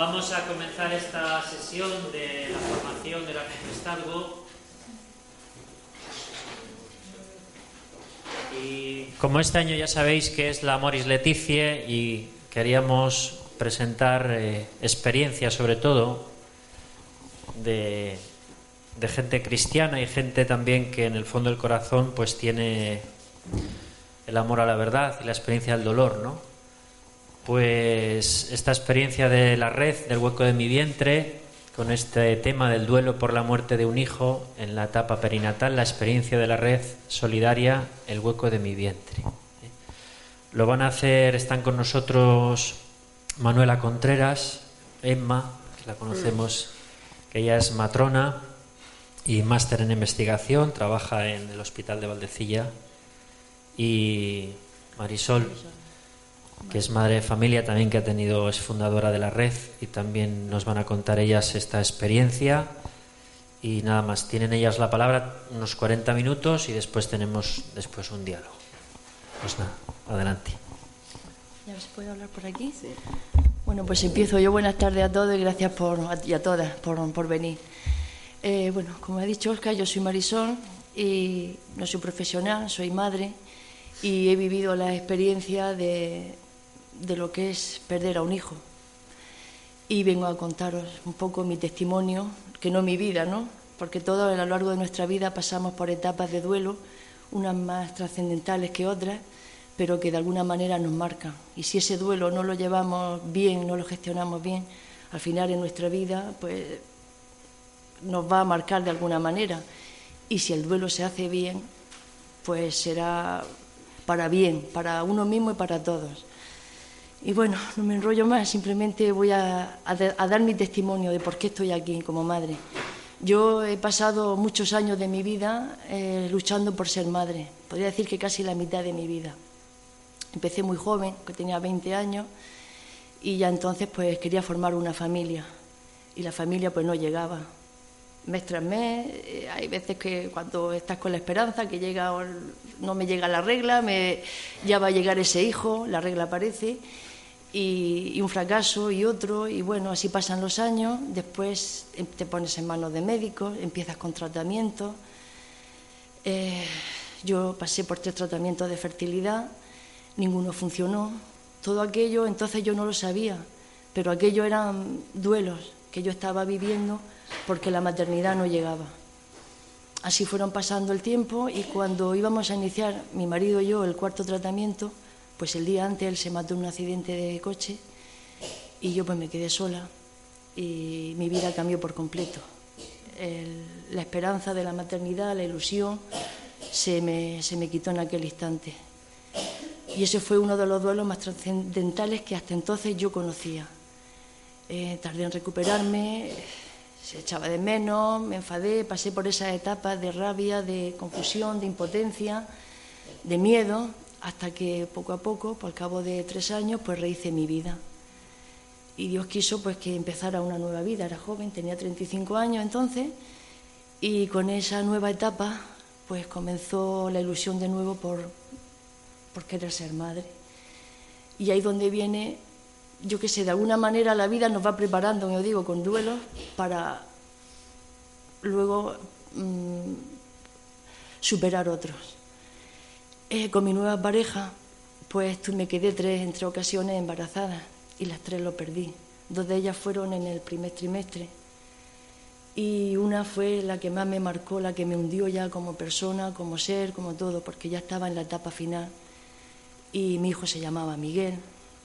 Vamos a comenzar esta sesión de la formación del arciprestazgo. Y como este año ya sabéis que es la Moris Leticia y queríamos presentar eh, experiencias sobre todo de, de gente cristiana y gente también que en el fondo del corazón pues tiene el amor a la verdad y la experiencia del dolor, ¿no? Pues esta experiencia de la red, del hueco de mi vientre, con este tema del duelo por la muerte de un hijo en la etapa perinatal, la experiencia de la red solidaria, el hueco de mi vientre. Lo van a hacer, están con nosotros Manuela Contreras, Emma, que la conocemos, que ella es matrona y máster en investigación, trabaja en el Hospital de Valdecilla, y Marisol que es madre de familia también que ha tenido es fundadora de la red y también nos van a contar ellas esta experiencia y nada más tienen ellas la palabra unos 40 minutos y después tenemos después un diálogo pues nada adelante ¿Ya se puede hablar por aquí? Sí. Bueno, pues empiezo yo. Buenas tardes a todos y gracias por, y a todas por, por venir. Eh, bueno, como ha dicho Oscar, yo soy Marisol y no soy profesional, soy madre y he vivido la experiencia de, de lo que es perder a un hijo. Y vengo a contaros un poco mi testimonio, que no mi vida, ¿no? Porque todos a lo largo de nuestra vida pasamos por etapas de duelo, unas más trascendentales que otras, pero que de alguna manera nos marcan. Y si ese duelo no lo llevamos bien, no lo gestionamos bien, al final en nuestra vida, pues nos va a marcar de alguna manera. Y si el duelo se hace bien, pues será para bien, para uno mismo y para todos. Y bueno, no me enrollo más, simplemente voy a, dar mi testimonio de por qué estoy aquí como madre. Yo he pasado muchos años de mi vida eh, luchando por ser madre, podría decir que casi la mitad de mi vida. Empecé muy joven, que tenía 20 años, y ya entonces pues quería formar una familia, y la familia pues no llegaba. Mes tras mes, eh, hay veces que cuando estás con la esperanza que llega, no me llega la regla, me, ya va a llegar ese hijo, la regla aparece, y, un fracaso y otro, y bueno, así pasan los años, después em, te pones en manos de médicos, empiezas con tratamiento. Eh, yo pasé por tres tratamientos de fertilidad, ninguno funcionó. Todo aquello, entonces yo no lo sabía, pero aquello eran duelos que yo estaba viviendo porque la maternidad no llegaba. Así fueron pasando el tiempo y cuando íbamos a iniciar, mi marido y yo, el cuarto tratamiento, pues el día antes él se mató en un accidente de coche y yo pues me quedé sola y mi vida cambió por completo. la esperanza de la maternidad, la ilusión, se me, se me quitó en aquel instante. Y ese fue uno de los duelos más trascendentales que hasta entonces yo conocía. Eh, tardé en recuperarme, se echaba de menos, me enfadé, pasé por esas etapas de rabia, de confusión, de impotencia, de miedo, hasta que poco a poco, por cabo de tres años, pues rehice mi vida. Y Dios quiso pues que empezara una nueva vida. Era joven, tenía 35 años entonces, y con esa nueva etapa, pues comenzó la ilusión de nuevo por, por querer ser madre. Y ahí donde viene, yo qué sé, de alguna manera la vida nos va preparando, como digo, con duelos para luego mm, superar otros. Eh, con mi nueva pareja, pues me quedé tres, entre ocasiones embarazadas y las tres lo perdí. Dos de ellas fueron en el primer trimestre y una fue la que más me marcó, la que me hundió ya como persona, como ser, como todo, porque ya estaba en la etapa final y mi hijo se llamaba Miguel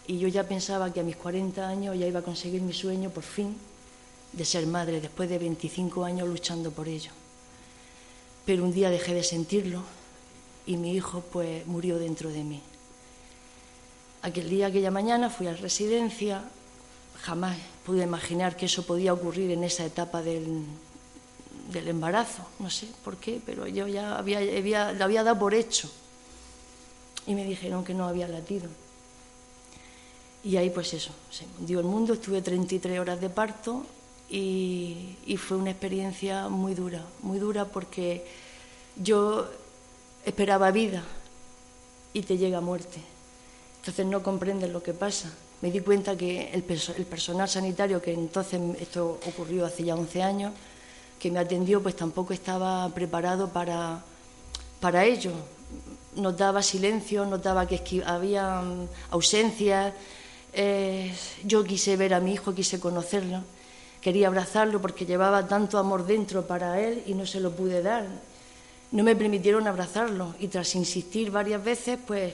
y yo ya pensaba que a mis 40 años ya iba a conseguir mi sueño por fin de ser madre, después de 25 años luchando por ello. Pero un día dejé de sentirlo y mi hijo pues murió dentro de mí. Aquel día, aquella mañana, fui a la residencia jamás pude imaginar que eso podía ocurrir en esa etapa del, del embarazo. No sé por qué, pero yo ya había, había, lo había dado por hecho. Y me dijeron que no había latido. Y ahí pues eso, se hundió el mundo, estuve 33 horas de parto y fue una experiencia muy dura, muy dura porque yo esperaba vida y te llega muerte. Entonces no comprendes lo que pasa. Me di cuenta que el, el, personal sanitario, que entonces esto ocurrió hace ya 11 años, que me atendió, pues tampoco estaba preparado para, para ello. Notaba silencio, notaba que había ausencias. Eh, yo quise ver a mi hijo, quise conocerlo, quería abrazarlo porque llevaba tanto amor dentro para él y no se lo pude dar. No me permitieron abrazarlo y tras insistir varias veces, pues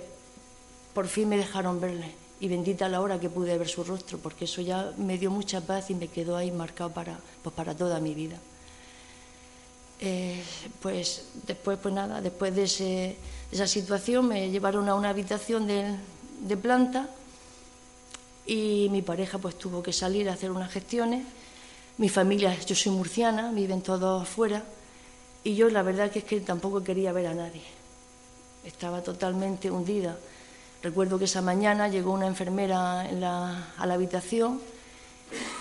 por fin me dejaron verle. Y bendita la hora que pude ver su rostro, porque eso ya me dio mucha paz y me quedó ahí marcado para, pues para toda mi vida. Eh, pues después, pues nada, después de, esa situación me llevaron a una habitación de, de, planta y mi pareja pues tuvo que salir a hacer unas gestiones. Mi familia, yo soy murciana, viven todos afuera y yo la verdad que es que tampoco quería ver a nadie. Estaba totalmente hundida. Recuerdo que esa mañana llegó una enfermera a la habitación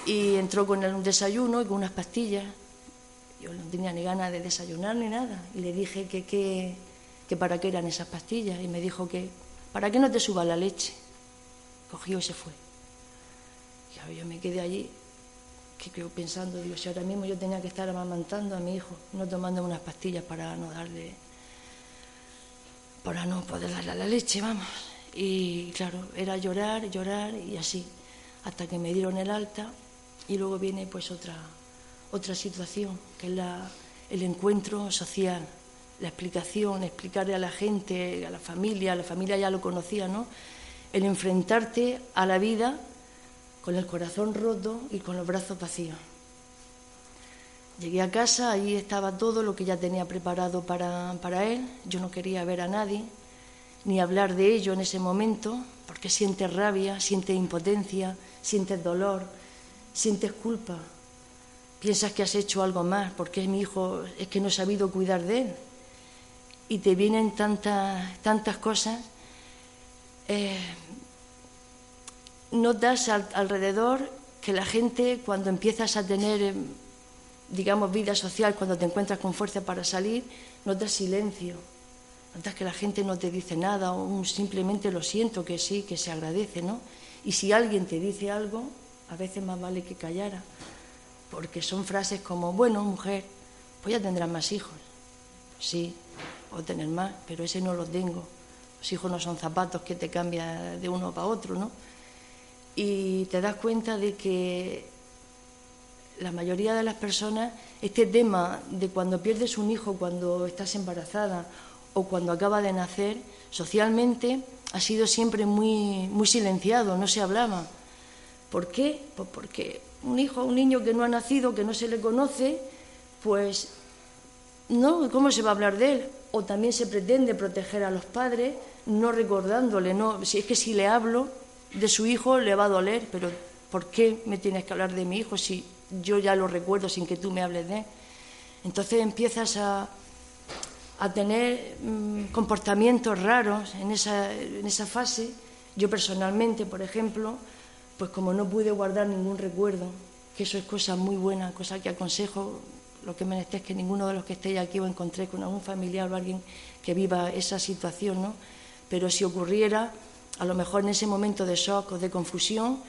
y entró con un desayuno y con unas pastillas. Yo no tenía ni ganas de desayunar ni nada. Y le dije que, que, para qué eran esas pastillas. Y me dijo que para que no te suba la leche. Cogió y se fue. Y yo me quedé allí que creo pensando, digo, si ahora mismo yo tenía que estar amamantando a mi hijo, no tomando unas pastillas para no darle, para no poder darle la leche, vamos. Y claro, era llorar, llorar y así, hasta que me dieron el alta y luego viene pues otra, otra situación, que es la, el encuentro social, la explicación, explicarle a la gente, a la familia, la familia ya lo conocía, ¿no? El enfrentarte a la vida con el corazón roto y con los brazos vacíos. Llegué a casa, ahí estaba todo lo que ya tenía preparado para, para él. Yo no quería ver a nadie, ni hablar de ello en ese momento, porque sientes rabia, sientes impotencia, sientes dolor, sientes culpa. Piensas que has hecho algo más, porque es mi hijo, es que no he sabido cuidar de él. Y te vienen tantas, tantas cosas. Eh, notas alrededor que la gente cuando empiezas a tener, em, digamos, vida social, cuando te encuentras con fuerza para salir, notas silencio, notas que la gente no te dice nada o simplemente lo siento, que sí, que se agradece, ¿no? Y si alguien te dice algo, a veces más vale que callara, porque son frases como, bueno, mujer, pues ya tendrás más hijos. Sí, puedo tener más, pero ese no lo tengo. Los hijos no son zapatos que te cambian de uno para otro, ¿no? Y te das cuenta de que la mayoría de las personas, este tema de cuando pierdes un hijo, cuando estás embarazada o cuando acaba de nacer, socialmente ha sido siempre muy, muy silenciado, no se hablaba. ¿Por qué? Pues porque un hijo, un niño que no ha nacido, que no se le conoce, pues no, ¿cómo se va a hablar de él? O también se pretende proteger a los padres, no recordándole, no, si es que si le hablo, de su hijo le va a doler, pero ¿por qué me tienes que hablar de mi hijo si yo ya lo recuerdo sin que tú me hables de él? Entonces empiezas a, a tener mm, comportamientos raros en esa, en esa fase. Yo personalmente, por ejemplo, pues como no pude guardar ningún recuerdo, que eso es cosa muy buena, cosa que aconsejo, lo que me es que ninguno de los que estéis aquí os encontré con algún familiar o alguien que viva esa situación, ¿no? Pero si ocurriera, a lo mejor en ese momento de shock o de confusión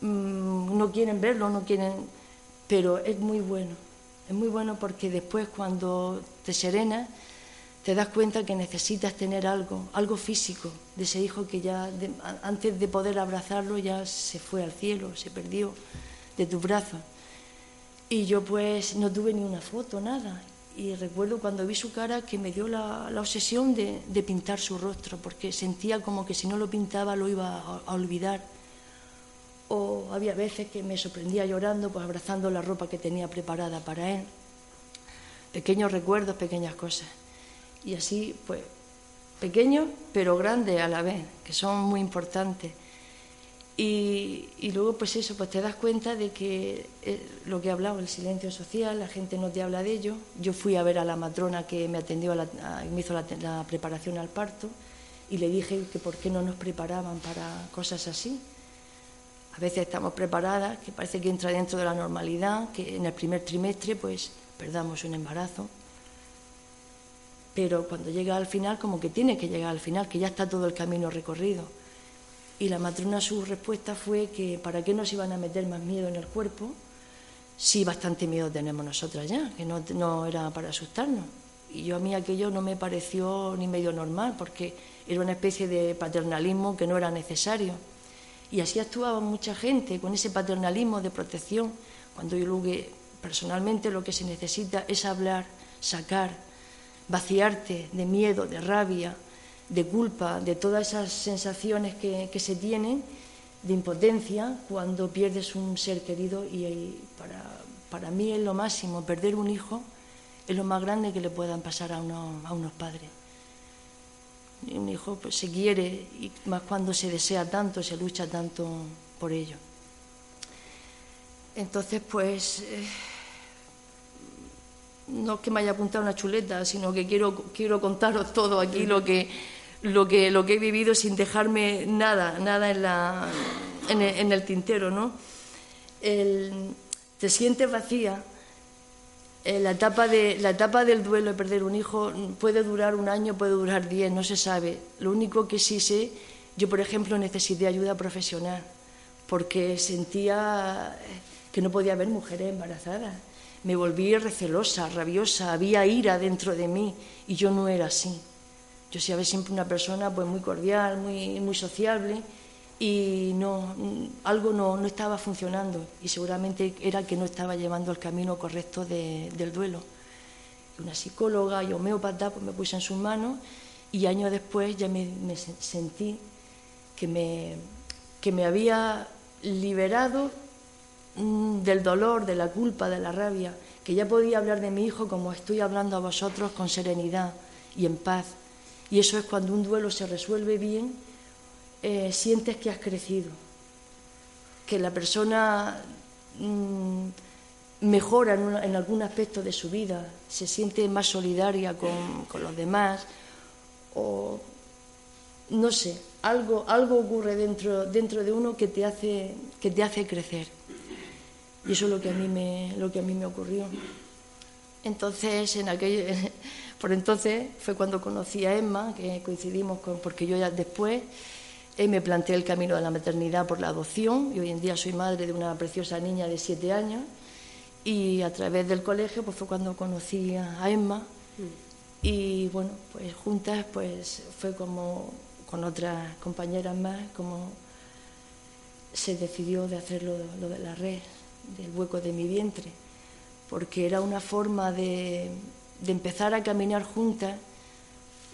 mm, no quieren verlo, no quieren, pero es muy bueno, es muy bueno porque después cuando te serenas te das cuenta que necesitas tener algo, algo físico de ese hijo que ya antes de poder abrazarlo ya se fue al cielo, se perdió de tus brazos. Y yo pues no tuve ni una foto, nada. Y recuerdo cuando vi su cara que me dio la, obsesión de, pintar su rostro, porque sentía como que si no lo pintaba lo iba a, olvidar. O había veces que me sorprendía llorando, pues abrazando la ropa que tenía preparada para él. Pequeños recuerdos, pequeñas cosas. Y así, pues, pequeños pero grandes a la vez, que son muy importantes. Y, luego, pues eso, pues te das cuenta de que eh, lo que he hablado, el silencio social, la gente no te habla de ello. Yo fui a ver a la matrona que me atendió, a la, me hizo la, la, preparación al parto y le dije que por qué no nos preparaban para cosas así. A veces estamos preparadas, que parece que entra dentro de la normalidad, que en el primer trimestre pues perdamos un embarazo. Pero cuando llega al final, como que tiene que llegar al final, que ya está todo el camino recorrido. Y la matrona su respuesta fue que para qué nos iban a meter más miedo en el cuerpo si bastante miedo tenemos nosotras ya, que no, era para asustarnos. Y yo a mí aquello no me pareció ni medio normal, porque era una especie de paternalismo que no era necesario. Y así actuaba mucha gente, con ese paternalismo de protección, cuando yo luego personalmente lo que se necesita es hablar, sacar, vaciarte de miedo, de rabia, de culpa, de todas esas sensaciones que, que se tienen, de impotencia, cuando pierdes un ser querido y para, para, mí es lo máximo, perder un hijo es lo más grande que le puedan pasar a, uno, a unos padres. Un hijo pues, se quiere y más cuando se desea tanto, se lucha tanto por ello. Entonces, pues... Eh, no es que me haya apuntado una chuleta, sino que quiero, quiero contaros todo aquí lo que, lo, que, lo que he vivido sin dejarme nada, nada en, la, en, el, en el tintero. ¿no? El, te sientes vacía. Eh, la, etapa de, la etapa del duelo de perder un hijo puede durar un año, puede durar diez, no se sabe. Lo único que sí sé, yo por ejemplo necesité ayuda profesional porque sentía que no podía haber mujeres embarazadas me volví recelosa, rabiosa, había ira dentro de mí y yo no era así. Yo sabía siempre una persona pues muy cordial, muy, sociable y algo no, estaba funcionando y seguramente era que no estaba llevando el camino correcto de, del duelo. Una psicóloga y homeópata pues me puse en sus manos y años después ya me, sentí que me, había liberado del dolor, de la culpa, de la rabia, que ya podía hablar de mi hijo como estoy hablando a vosotros con serenidad y en paz. Y eso es cuando un duelo se resuelve bien, eh, sientes que has crecido, que la persona mm, mejora en, algún aspecto de su vida, se siente más solidaria con, con los demás, o no sé, algo, algo ocurre dentro, dentro de uno que te hace, que te hace crecer. Y eso es lo que a mí me, lo que a mí me ocurrió. Entonces, en aquel, por entonces fue cuando conocí a Emma, que coincidimos con, porque yo ya después eh, me planteé el camino de la maternidad por la adopción y hoy en día soy madre de una preciosa niña de siete años y a través del colegio pues fue cuando conocí a Emma y bueno, pues juntas pues fue como con otras compañeras más como se decidió de hacer lo de la red del hueco de mi vientre, porque era una forma de, de empezar a caminar juntas.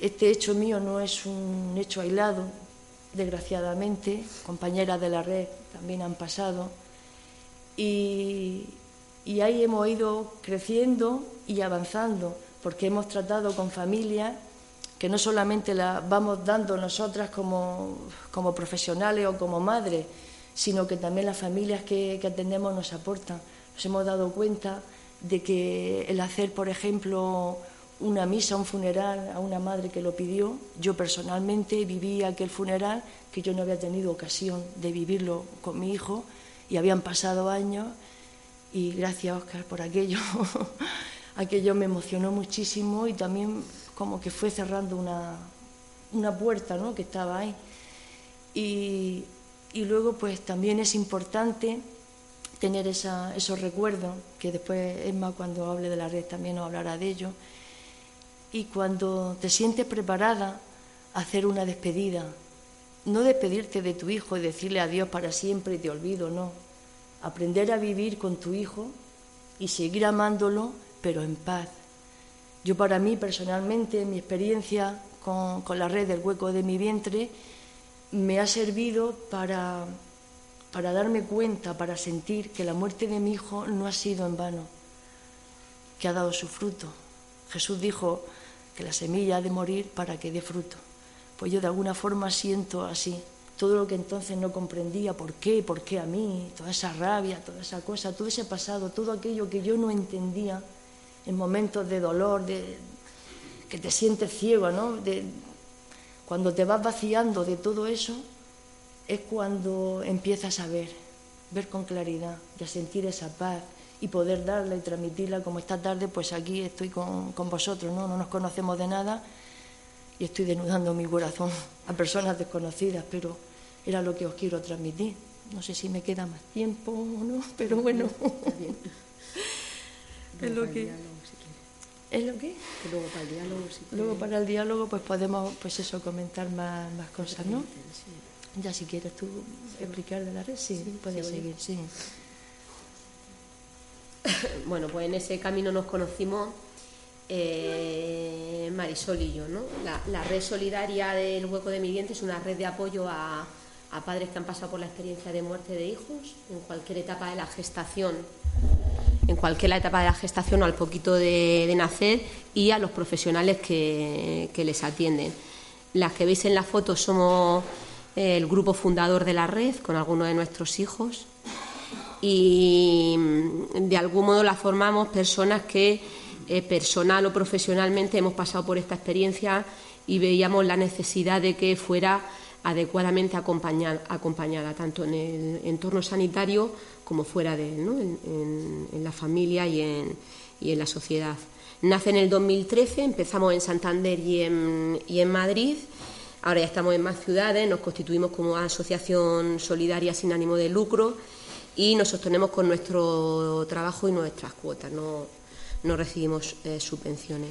Este hecho mío no es un hecho aislado, desgraciadamente, compañeras de la red también han pasado, y, y ahí hemos ido creciendo y avanzando, porque hemos tratado con familias que no solamente la vamos dando nosotras como, como profesionales o como madres, sino que también las familias que, atendemos nos aportan. Nos hemos dado cuenta de que el hacer, por ejemplo, una misa, un funeral a una madre que lo pidió, yo personalmente viví aquel funeral que yo no había tenido ocasión de vivirlo con mi hijo y habían pasado años y gracias Oscar por aquello, aquello me emocionó muchísimo y también como que fue cerrando una, una puerta ¿no? que estaba ahí. Y, y luego, pues también es importante tener esos recuerdos, que después Emma cuando hable de la red también nos hablará de ello, y cuando te sientes preparada hacer una despedida, no despedirte de tu hijo y decirle adiós para siempre y te olvido, no, aprender a vivir con tu hijo y seguir amándolo, pero en paz. Yo para mí personalmente, mi experiencia con, con la red del hueco de mi vientre, me ha servido para, para darme cuenta, para sentir que la muerte de mi hijo no ha sido en vano, que ha dado su fruto. Jesús dijo que la semilla ha de morir para que dé fruto. Pues yo de alguna forma siento así, todo lo que entonces no comprendía, por qué, por qué a mí, toda esa rabia, toda esa cosa, todo ese pasado, todo aquello que yo no entendía en momentos de dolor, de, que te sientes ciego, ¿no? De, cuando te vas vaciando de todo eso, es cuando empiezas a ver, ver con claridad y a sentir esa paz y poder darla y transmitirla como esta tarde, pues aquí estoy con, con vosotros, ¿no? No nos conocemos de nada y estoy desnudando mi corazón a personas desconocidas, pero era lo que os quiero transmitir. No sé si me queda más tiempo o no, pero bueno. es lo que... ¿Es lo que? luego para el diálogo, Luego para el diálogo, pues podemos, pues eso, comentar más, más cosas, ¿no? Ya si quieres tú explicar de la red, sí, puedes seguir, sí. bueno, pues en ese camino nos conocimos eh, Marisol y yo, ¿no? La, red solidaria del Hueco de mi Diente es una red de apoyo a, a padres que han pasado por la experiencia de muerte de hijos en cualquier etapa de la gestación en cualquier etapa de la gestación o al poquito de, nacer y a los profesionales que, les atienden. Las que veis en la foto somos eh, el grupo fundador de la red con algunos de nuestros hijos y mm, de algún modo la formamos personas que eh, personal o profesionalmente hemos pasado por esta experiencia y veíamos la necesidad de que fuera adecuadamente acompañada, acompañada tanto en el entorno sanitario como fuera de él, ¿no? en, la familia y en, y en, la sociedad. Nace en el 2013, empezamos en Santander y en, y en Madrid. Ahora ya estamos en más ciudades, nos constituimos como asociación solidaria sin ánimo de lucro y nos sostenemos con nuestro trabajo y nuestras cuotas, no, no recibimos eh, subvenciones.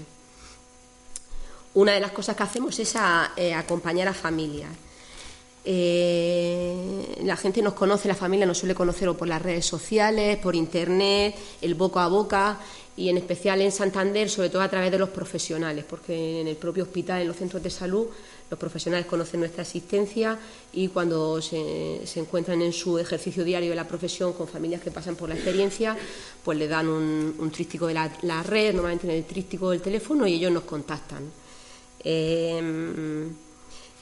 Una de las cosas que hacemos es eh, acompañar a familias. Eh, la gente nos conoce, la familia nos suele conocer por las redes sociales, por internet, el boca a boca y en especial en Santander, sobre todo a través de los profesionales, porque en el propio hospital, en los centros de salud, los profesionales conocen nuestra existencia y cuando se, encuentran en su ejercicio diario de la profesión con familias que pasan por la experiencia, pues le dan un, trístico de la, red, normalmente en el trístico del teléfono, y ellos nos contactan. Eh,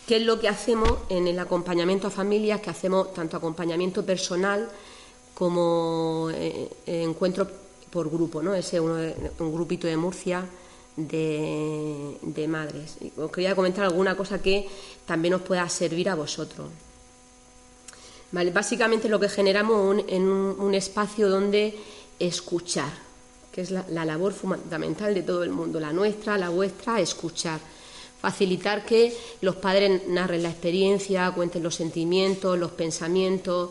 ¿Qué es lo que hacemos en el acompañamiento a familias? Que hacemos tanto acompañamiento personal como eh, encuentro por grupo, ¿no? Ese es un grupito de Murcia de, madres. Os quería comentar alguna cosa que también os pueda servir a vosotros. básicamente lo que generamos en un, espacio donde escuchar, que es la labor fundamental de todo el mundo, la nuestra, la vuestra, escuchar facilitar que los padres narren la experiencia, cuenten los sentimientos, los pensamientos,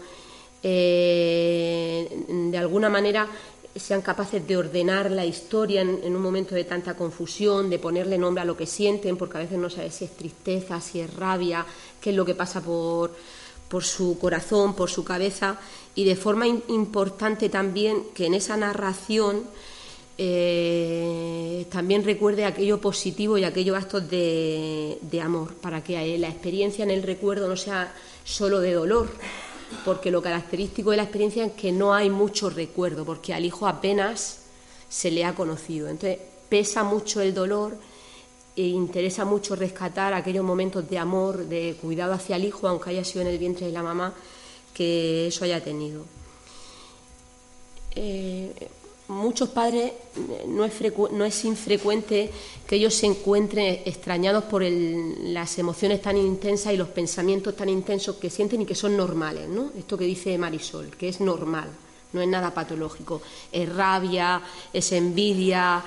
eh, de alguna manera sean capaces de ordenar la historia en, un momento de tanta confusión, de ponerle nombre a lo que sienten, porque a veces no sabes si es tristeza, si es rabia, qué es lo que pasa por, por su corazón, por su cabeza, y de forma importante también que en esa narración eh, también recuerde aquello positivo y aquellos actos de, amor, para que la experiencia en el recuerdo no sea solo de dolor, porque lo característico de la experiencia es que no hay mucho recuerdo, porque al hijo apenas se le ha conocido. Entonces pesa mucho el dolor e interesa mucho rescatar aquellos momentos de amor, de cuidado hacia el hijo, aunque haya sido en el vientre de la mamá, que eso haya tenido. Eh, muchos padres no es, no es infrecuente que ellos se encuentren extrañados por las emociones tan intensas y los pensamientos tan intensos que sienten y que son normales, ¿no? Esto que dice Marisol, que es normal, no es nada patológico. Es rabia, es envidia.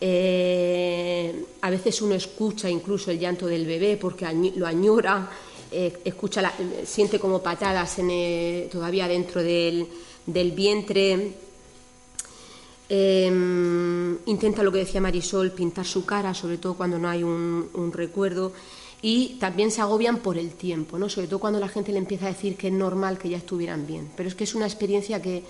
Eh, a veces uno escucha incluso el llanto del bebé porque lo añora, eh, escucha siente como patadas todavía dentro del, del vientre Em, intenta lo que decía Marisol, pintar su cara, sobre todo cuando no hay un, recuerdo. Y también se agobian por el tiempo, ¿no? sobre todo cuando la gente le empieza a decir que es normal que ya estuvieran bien. Pero es que es una experiencia que,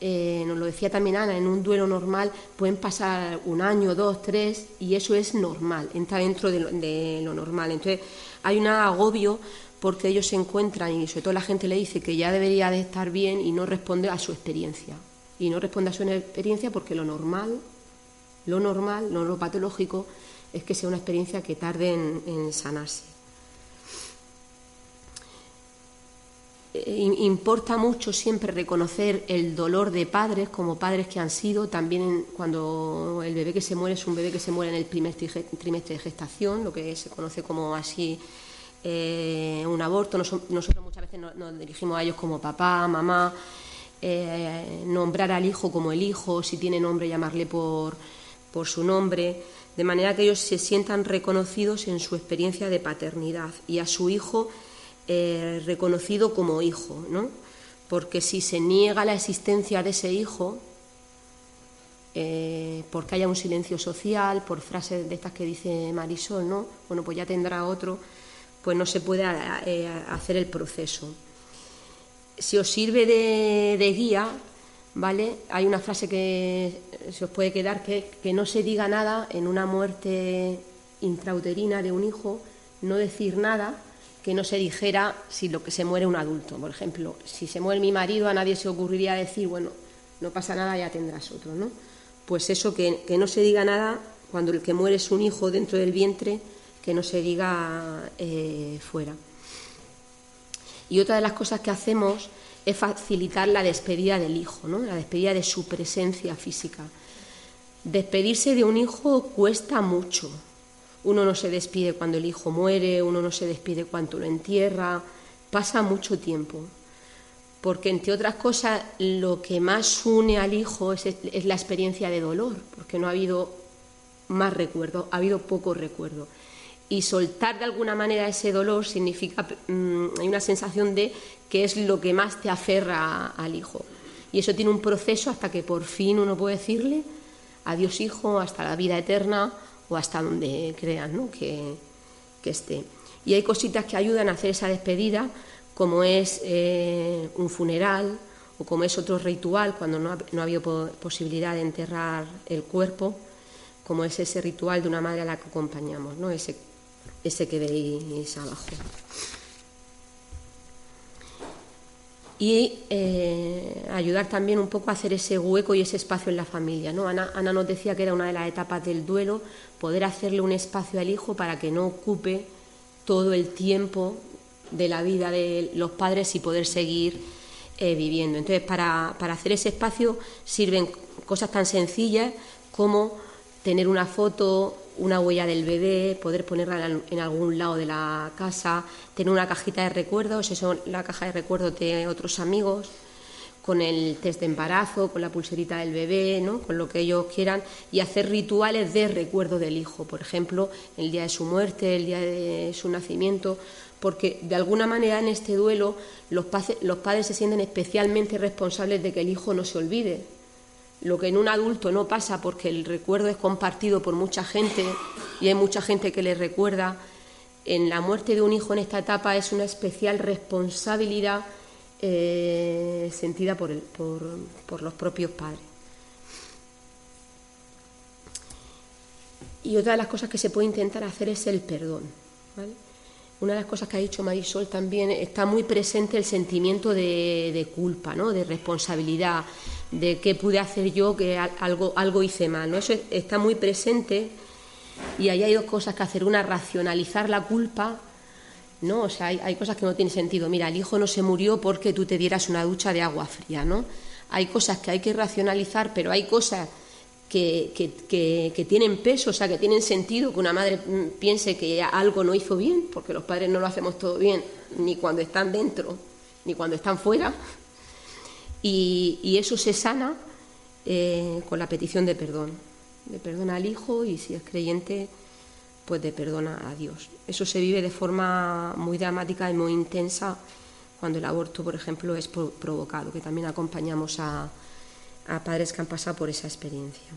eh, nos lo decía también Ana, en un duelo normal pueden pasar un año, dos, tres, y eso es normal, entra dentro de lo, de lo normal. Entonces hay un agobio porque ellos se encuentran y sobre todo la gente le dice que ya debería de estar bien y no responde a su experiencia y no responde a su experiencia porque lo normal, lo normal, no lo patológico, es que sea una experiencia que tarde en, sanarse. eh, importa mucho siempre reconocer el dolor de padres como padres que han sido, también cuando el bebé que se muere es un bebé que se muere en el primer trimestre de gestación, lo que se conoce como así eh, un aborto. Nosotros muchas veces nos, dirigimos a ellos como papá, mamá, eh, nombrar al hijo como el hijo, si tiene nombre llamarle por, por su nombre, de manera que ellos se sientan reconocidos en su experiencia de paternidad y a su hijo eh, reconocido como hijo, ¿no? Porque si se niega la existencia de ese hijo, eh, porque haya un silencio social, por frases de estas que dice Marisol, ¿no? Bueno, pues ya tendrá otro, pues no se puede eh, hacer el proceso. Si os sirve de, guía, ¿vale? Hay una frase que se os puede quedar que, que no se diga nada en una muerte intrauterina de un hijo, no decir nada que no se dijera si lo que se muere un adulto. Por ejemplo, si se muere mi marido, a nadie se ocurriría decir, bueno, no pasa nada, ya tendrás otro, ¿no? Pues eso, que, no se diga nada cuando el que muere es un hijo dentro del vientre, que no se diga eh, fuera. Y otra de las cosas que hacemos es facilitar la despedida del hijo, ¿no? la despedida de su presencia física. Despedirse de un hijo cuesta mucho, uno no se despide cuando el hijo muere, uno no se despide cuando lo entierra, pasa mucho tiempo. Porque, entre otras cosas, lo que más une al hijo es, la experiencia de dolor, porque no ha habido más recuerdo, ha habido poco recuerdo. Y soltar de alguna manera ese dolor significa, mm, hay una sensación de que es lo que más te aferra al hijo. Y eso tiene un proceso hasta que por fin uno puede decirle, adiós hijo, hasta la vida eterna, o hasta donde crean que, esté. Y hay cositas que ayudan a hacer esa despedida, como es eh, un funeral o como es otro ritual cuando no ha, no ha, habido posibilidad de enterrar el cuerpo, como es ese ritual de una madre a la que acompañamos, ¿no? ese, ese que veis abajo. y eh, ayudar también un poco a hacer ese hueco y ese espacio en la familia. ¿no? Ana, nos decía que era una de las etapas del duelo, poder hacerle un espacio al hijo para que no ocupe todo el tiempo de la vida de los padres y poder seguir eh, viviendo. Entonces, para, para hacer ese espacio sirven cosas tan sencillas como tener una foto una huella del bebé, poder ponerla en algún lado de la casa, tener una cajita de recuerdos, eso, la caja de recuerdos de otros amigos, con el test de embarazo, con la pulserita del bebé, ¿no? con lo que ellos quieran, y hacer rituales de recuerdo del hijo, por ejemplo, el día de su muerte, el día de su nacimiento, porque de alguna manera en este duelo los, los padres se sienten especialmente responsables de que el hijo no se olvide, lo que en un adulto no pasa porque el recuerdo es compartido por mucha gente y hay mucha gente que le recuerda, en la muerte de un hijo en esta etapa es una especial responsabilidad eh, sentida por, por, los propios padres. Y otra de las cosas que se puede intentar hacer es el perdón. Una de las cosas que ha dicho Marisol también está muy presente el sentimiento de, culpa, ¿no? de responsabilidad, de qué pude hacer yo que algo, algo hice mal. ¿no? Eso está muy presente y ahí hay dos cosas que hacer. Una, racionalizar la culpa. ¿no? O sea, hay, cosas que no tienen sentido. Mira, el hijo no se murió porque tú te dieras una ducha de agua fría. ¿no? Hay cosas que hay que racionalizar, pero hay cosas que, que, tienen peso, o sea, que tienen sentido, que una madre piense que algo no hizo bien, porque los padres no lo hacemos todo bien, ni cuando están dentro, ni cuando están fuera y, eso se sana eh, con la petición de perdón, de perdón al hijo y si es creyente, pues de perdón a Dios. Eso se vive de forma muy dramática y muy intensa cuando el aborto, por ejemplo, es provocado, que también acompañamos a, padres que han pasado por esa experiencia.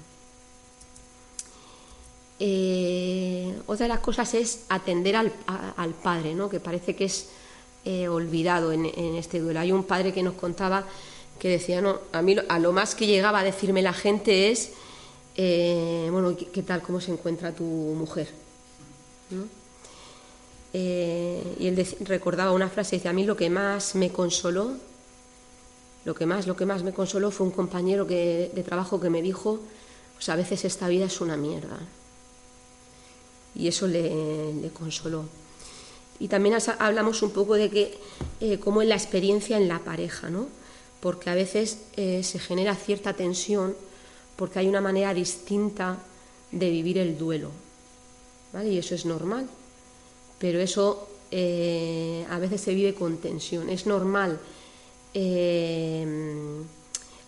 Eh, otra de las cosas es atender al, padre, ¿no? que parece que es eh, olvidado en, en, este duelo. Hay un padre que nos contaba que decía, no, a mí a lo más que llegaba a decirme la gente es, eh, bueno, ¿qué, tal, cómo se encuentra tu mujer? Y él recordaba una frase, dice, a mí lo que más me consoló, lo que más, lo que más me consoló fue un compañero de trabajo que me dijo, pues a veces esta vida es una mierda. Y eso le, le consoló. Y también hablamos un poco de que eh, cómo es la experiencia en la pareja, ¿no? Porque a veces eh, se genera cierta tensión porque hay una manera distinta de vivir el duelo, ¿vale? Y eso es normal, pero eso eh, a veces se vive con tensión. Es normal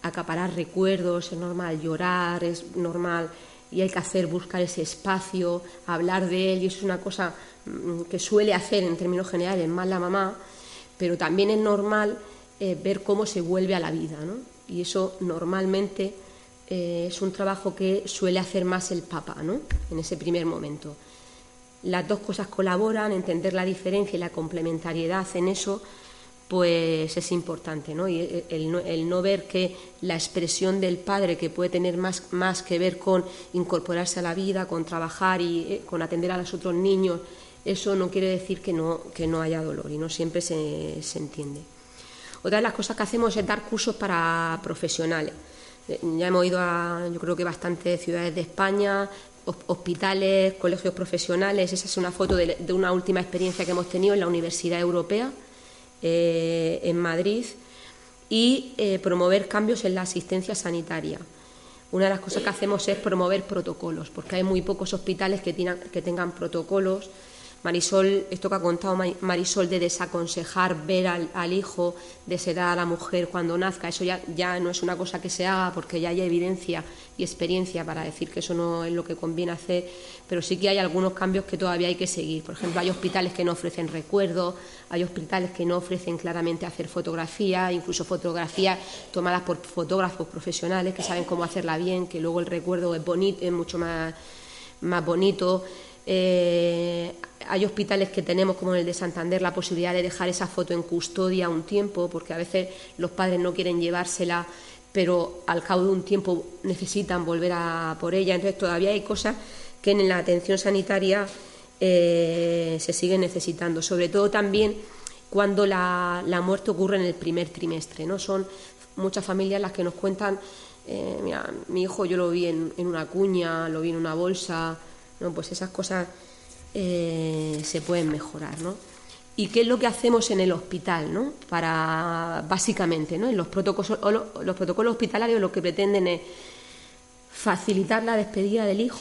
acaparar recuerdos, es normal llorar, es normal y hay que hacer buscar ese espacio, hablar de él y eso es una cosa mm, que suele hacer en términos generales más la mamá, pero también es normal eh, ver cómo se vuelve a la vida, ¿no? Y eso normalmente eh, es un trabajo que suele hacer más el papá, ¿no? En ese primer momento. Las dos cosas colaboran, entender la diferencia y la complementariedad en eso pues es importante, ¿no? Y el, no ver que la expresión del padre, que puede tener más, más que ver con incorporarse a la vida, con trabajar y eh, con atender a los otros niños, eso no quiere decir que no, que no haya dolor y no siempre se, se entiende. Otra de las cosas que hacemos es dar cursos para profesionales. Eh, ya hemos ido a, yo creo que bastantes ciudades de España, hospitales, colegios profesionales. Esa es una foto de una última experiencia que hemos tenido en la Universidad Europea eh, en Madrid y eh, promover cambios en la asistencia sanitaria. Una de las cosas que hacemos es promover protocolos, porque hay muy pocos hospitales que, que tengan protocolos Marisol, esto que ha contado Marisol de desaconsejar ver al, hijo, de sedar a la mujer cuando nazca, eso ya, ya no es una cosa que se haga porque ya hay evidencia y experiencia para decir que eso no es lo que conviene hacer, pero sí que hay algunos cambios que todavía hay que seguir. Por ejemplo, hay hospitales que no ofrecen recuerdos, hay hospitales que no ofrecen claramente hacer fotografía, incluso fotografías tomadas por fotógrafos profesionales que saben cómo hacerla bien, que luego el recuerdo es bonito, es mucho más, más bonito. Eh, hay hospitales que tenemos, como el de Santander, la posibilidad de dejar esa foto en custodia un tiempo, porque a veces los padres no quieren llevársela, pero al cabo de un tiempo necesitan volver a por ella. Entonces todavía hay cosas que en la atención sanitaria eh, se siguen necesitando, sobre todo también cuando la, muerte ocurre en el primer trimestre. ¿no? Son muchas familias las que nos cuentan, eh, mira, mi hijo yo lo vi en, en una cuña, lo vi en una bolsa, ¿no? pues esas cosas eh, se pueden mejorar, ¿no? ¿Y qué es lo que hacemos en el hospital, ¿no? Para, básicamente, ¿no? En los protocolos, los protocolos hospitalarios lo que pretenden es facilitar la despedida del hijo,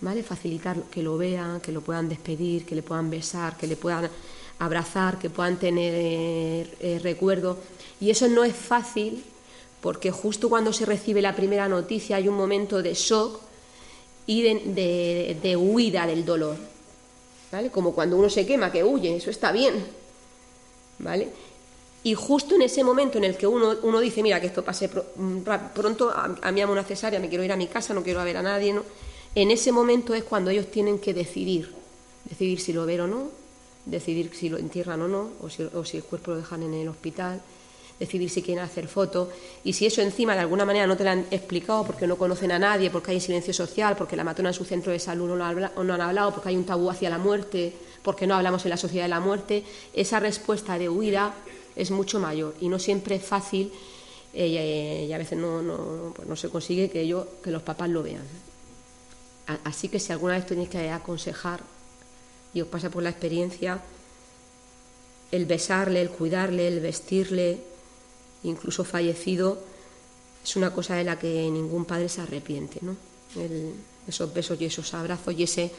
¿vale? Facilitar que lo vean, que lo puedan despedir, que le puedan besar, que le puedan abrazar, que puedan tener eh, recuerdos. Y eso no es fácil porque justo cuando se recibe la primera noticia hay un momento de shock y de huida del dolor. ¿vale? Como cuando uno se quema, que huye, eso está bien, ¿vale? Y justo en ese momento en el que uno, uno dice, mira, que esto pase mm, pronto, a, mí amo una cesárea, me quiero ir a mi casa, no quiero ver a nadie. En ese momento es cuando ellos tienen que decidir, decidir si lo ver o no, decidir si lo entierran o no, o si el cuerpo lo dejan en el hospital, decidir si quieren hacer fotos y si eso encima de alguna manera no te lo han explicado porque no conocen a nadie, porque hay silencio social, porque la matrona en su centro de salud no, no han hablado, porque hay un tabú hacia la muerte, porque no hablamos en la sociedad de la muerte, esa respuesta de huida es mucho mayor y no siempre es fácil eh, y a veces no, no, pues no se consigue que, ellos, que los papás lo vean. Así que si alguna vez tenéis que aconsejar y os pasa por la experiencia, el besarle, el cuidarle, el vestirle, incluso fallecido, es una cosa de la que ningún padre se arrepiente, ¿no? esos besos y esos abrazos y ese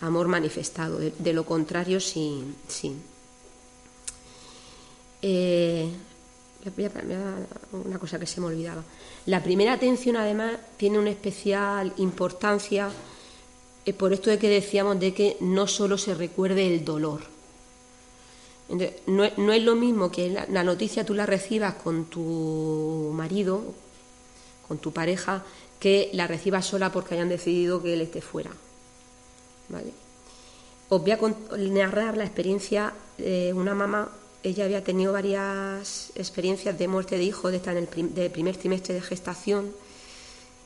amor manifestado. De, lo contrario, sí. sí. Eh, una cosa que se me olvidaba. La primera atención, además, tiene una especial importancia eh, por esto de que decíamos de que no solo se recuerde el dolor, no, es lo mismo que la, noticia tú la recibas con tu marido, con tu pareja, que la recibas sola porque hayan decidido que él esté fuera. ¿Vale? Os voy a narrar la experiencia de una mamá. Ella había tenido varias experiencias de muerte de hijo de estar en el primer trimestre de gestación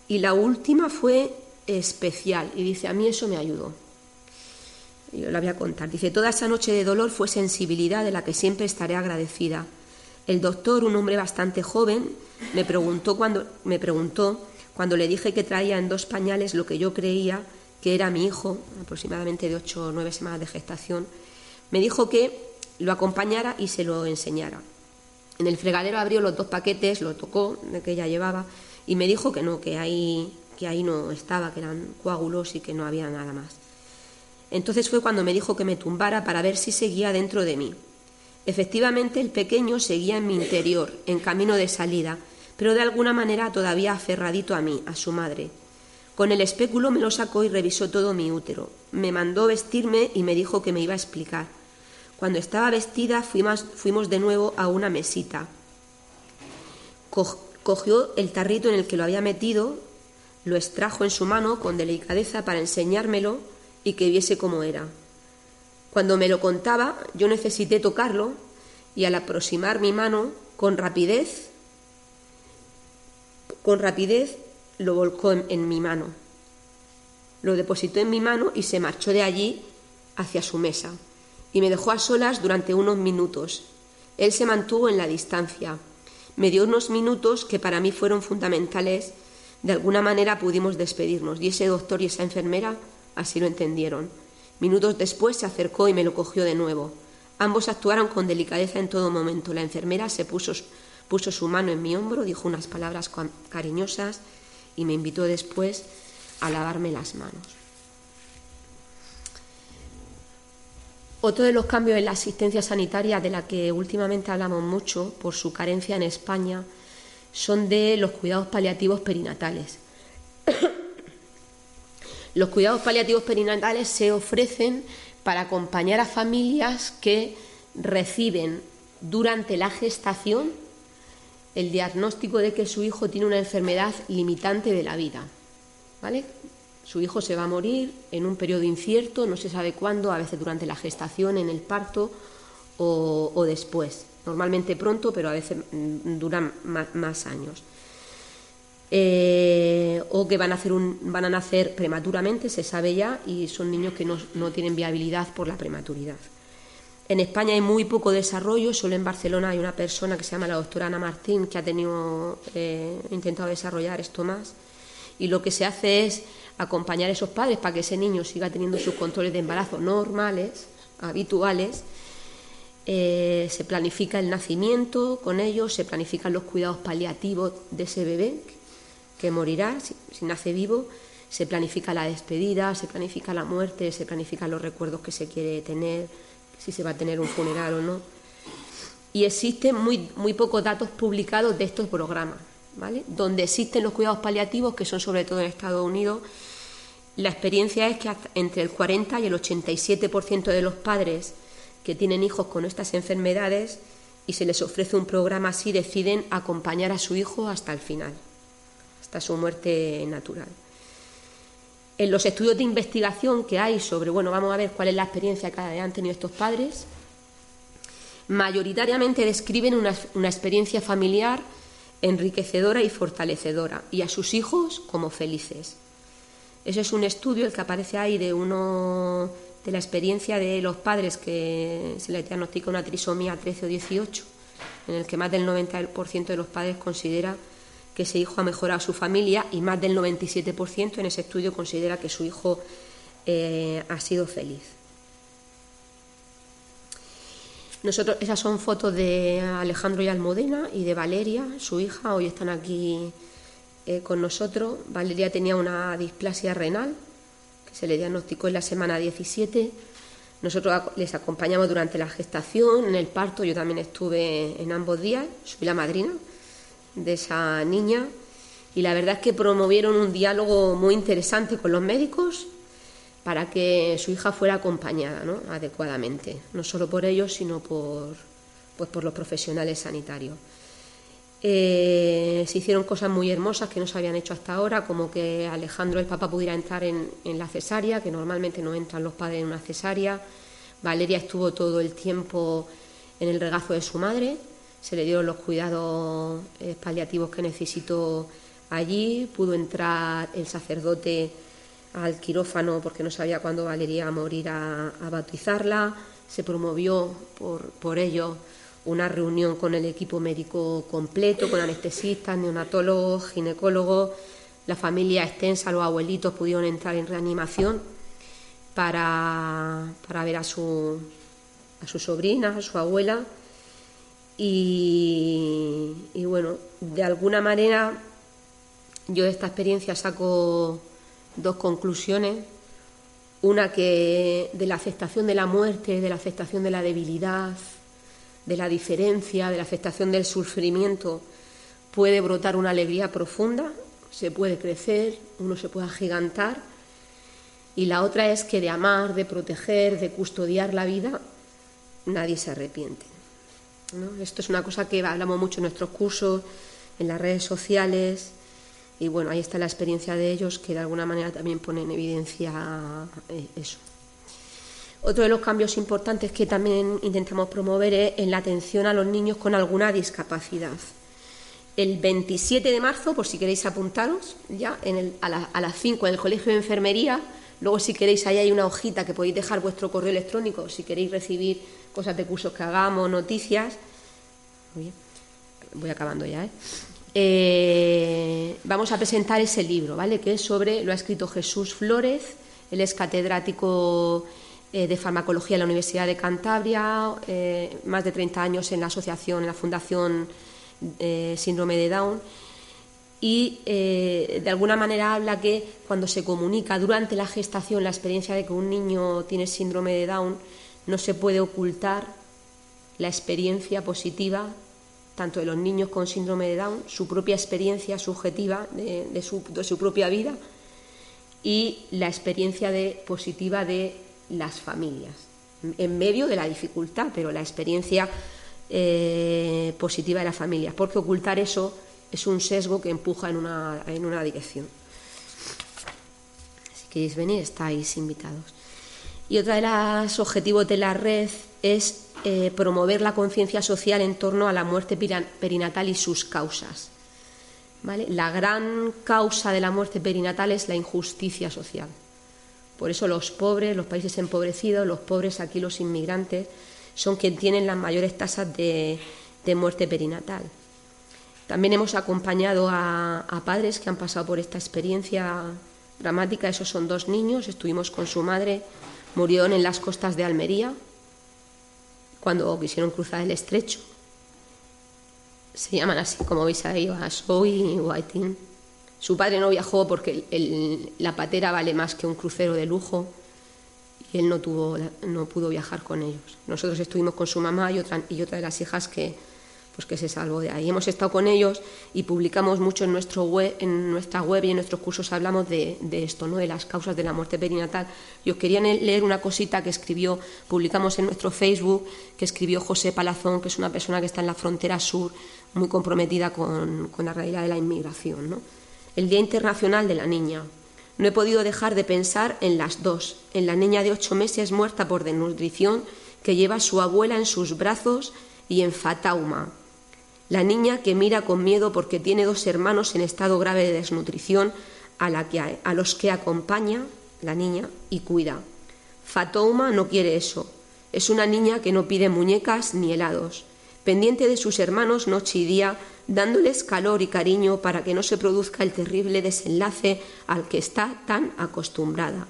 y la última fue especial y dice, a mí eso me ayudó. Yo la voy a contar. Dice, toda esa noche de dolor fue sensibilidad de la que siempre estaré agradecida. El doctor, un hombre bastante joven, me preguntó cuando, me preguntó, cuando le dije que traía en dos pañales lo que yo creía que era mi hijo, aproximadamente de ocho o nueve semanas de gestación, Me dijo que lo acompañara y se lo enseñara. En el fregadero abrió los dos paquetes, lo tocó, de que ella llevaba, y me dijo que no, que ahí, que ahí no estaba, que eran coágulos y que no había nada más. Entonces fue cuando me dijo que me tumbara para ver si seguía dentro de mí. Efectivamente, el pequeño seguía en mi interior, en camino de salida, pero de alguna manera todavía aferradito a mí, a su madre. Con el espéculo me lo sacó y revisó todo mi útero. Me mandó vestirme y me dijo que me iba a explicar. Cuando estaba vestida fuimos, fuimos de nuevo a una mesita. cogió el tarrito en el que lo había metido, lo extrajo en su mano con delicadeza para enseñármelo y que viese cómo era. Cuando me lo contaba, yo necesité tocarlo y al aproximar mi mano con rapidez, con rapidez lo volcó en, mi mano. Lo depositó en mi mano y se marchó de allí hacia su mesa y me dejó a solas durante unos minutos. Él se mantuvo en la distancia. Me dio unos minutos que para mí fueron fundamentales. De alguna manera pudimos despedirnos y ese doctor y esa enfermera así lo entendieron. Minutos después se acercó y me lo cogió de nuevo. Ambos actuaron con delicadeza en todo momento. La enfermera se puso, puso su mano en mi hombro, dijo unas palabras cariñosas y me invitó después a lavarme las manos. Otro de los cambios en la asistencia sanitaria de la que últimamente hablamos mucho por su carencia en España son de los cuidados paliativos perinatales. Los cuidados paliativos perinatales se ofrecen para acompañar a familias que reciben durante la gestación el diagnóstico de que su hijo tiene una enfermedad limitante de la vida. ¿Vale? Su hijo se va a morir en un periodo incierto, no se sabe cuándo, a veces durante la gestación, en el parto o, después. Normalmente pronto, pero a veces mm, duran más, años. Eh, o que van a, nacer prematuramente, se sabe ya, y son niños que no, no tienen viabilidad por la prematuridad. En España hay muy poco desarrollo, solo en Barcelona hay una persona que se llama la doctora Ana Martín que ha tenido, eh, intentado desarrollar esto más. Y lo que se hace es acompañar a esos padres para que ese niño siga teniendo sus controles de embarazo normales, habituales. Eh, se planifica el nacimiento con ellos, se planifican los cuidados paliativos de ese bebé que morirá si, nace vivo, se planifica la despedida, se planifica la muerte, se planifican los recuerdos que se quiere tener si se va a tener un funeral o no. Y existen muy, muy pocos datos publicados de estos programas, ¿vale? Donde existen los cuidados paliativos, que son sobre todo en Estados Unidos, la experiencia es que entre el 40 y el 87% de los padres que tienen hijos con estas enfermedades y se les ofrece un programa así, deciden acompañar a su hijo hasta el final, hasta su muerte natural en los estudios de investigación que hay sobre, bueno, vamos a ver cuál es la experiencia que han tenido estos padres, mayoritariamente describen una, experiencia familiar enriquecedora y fortalecedora, y a sus hijos como felices. Ese es un estudio, el que aparece ahí, de uno de la experiencia de los padres que se les diagnostica una trisomía 13 o 18, en el que más del 90% de los padres considera que ese hijo ha mejorado su familia y más del 97% en ese estudio considera que su hijo eh, ha sido feliz. Nosotros, esas son fotos de Alejandro y Almudena y de Valeria, su hija, hoy están aquí eh, con nosotros. Valeria tenía una displasia renal que se le diagnosticó en la semana 17. Nosotros les acompañamos durante la gestación, en el parto, yo también estuve en ambos días, soy la madrina de esa niña y la verdad es que promovieron un diálogo muy interesante con los médicos para que su hija fuera acompañada adecuadamente, no solo por ellos, sino por, pues por los profesionales sanitarios. Eh, se hicieron cosas muy hermosas que no se habían hecho hasta ahora, como que Alejandro, el papá, pudiera entrar en, en la cesárea, que normalmente no entran los padres en una cesárea. Valeria estuvo todo el tiempo en el regazo de su madre, se le dieron los cuidados eh, paliativos que necesitó allí, pudo entrar el sacerdote al quirófano porque no sabía cuándo Valeria a morir a, bautizarla, se promovió por, por ello una reunión con el equipo médico completo, con anestesistas, neonatólogos, ginecólogos, la familia extensa, los abuelitos pudieron entrar en reanimación para, para ver a su, a su sobrina, a su abuela. Y, bueno, de alguna manera yo de esta experiencia saco dos conclusiones. Una que de la aceptación de la muerte, de la aceptación de la debilidad, de la diferencia, de la aceptación del sufrimiento, puede brotar una alegría profunda, se puede crecer, uno se puede agigantar. Y la otra es que de amar, de proteger, de custodiar la vida, nadie se arrepiente. Esto es una cosa que hablamos mucho en nuestros cursos, en las redes sociales, y bueno, ahí está la experiencia de ellos que de alguna manera también pone en evidencia eh, eso. Otro de los cambios importantes que también intentamos promover es en la atención a los niños con alguna discapacidad. El 27 de marzo, por si queréis apuntaros, ya a, las 5 en el Colegio de Enfermería, luego si queréis ahí hay una hojita que podéis dejar vuestro correo electrónico, si queréis recibir cosas de cursos que hagamos, noticias. voy acabando ya, ¿eh? Eh, vamos a presentar ese libro, ¿vale? Que es sobre, lo ha escrito Jesús Flores, él es catedrático eh, de farmacología en la Universidad de Cantabria, eh, más de 30 años en la asociación, en la Fundación Síndrome de Down. Y de alguna manera habla que cuando se comunica durante la gestación la experiencia de que un niño tiene síndrome de Down, no se puede ocultar la experiencia positiva tanto de los niños con síndrome de Down, su propia experiencia subjetiva de, su, propia vida y la experiencia de, positiva de las familias, en medio de la dificultad, pero la experiencia eh, positiva de las familias, porque ocultar eso es un sesgo que empuja en una, en una dirección. Si queréis venir, estáis invitados. Y otra de los objetivos de la red es eh, promover la conciencia social en torno a la muerte perinatal y sus causas. La gran causa de la muerte perinatal es la injusticia social. Por eso los pobres, los países empobrecidos, los pobres aquí los inmigrantes, son quienes tienen las mayores tasas de, muerte perinatal. También hemos acompañado a, a, padres que han pasado por esta experiencia dramática. Esos son dos niños. Estuvimos con su madre. Murieron en las costas de Almería, cuando quisieron cruzar el estrecho. Se llaman así, como veis ahí, Soy y Whiting. Su padre no viajó porque la patera vale más que un crucero de lujo y él no, tuvo, no pudo viajar con ellos. Nosotros estuvimos con su mamá y otra, y otra de las hijas que, pues que se salvó de ahí. Hemos estado con ellos y publicamos mucho en, nuestro web, en nuestra web y en nuestros cursos hablamos de, esto, ¿no? de las causas de la muerte perinatal. Yo quería leer una cosita que escribió, publicamos en nuestro Facebook, que escribió José Palazón, que es una persona que está en la frontera sur, muy comprometida con, con la realidad de la inmigración. ¿no? El Día Internacional de la Niña. No he podido dejar de pensar en las dos, en la niña de ocho meses muerta por desnutrición que lleva a su abuela en sus brazos y en Fatauma, la niña que mira con miedo porque tiene dos hermanos en estado grave de desnutrición a, la que, a los que acompaña la niña y cuida. Fatouma no quiere eso. Es una niña que no pide muñecas ni helados, pendiente de sus hermanos noche y día, dándoles calor y cariño para que no se produzca el terrible desenlace al que está tan acostumbrada.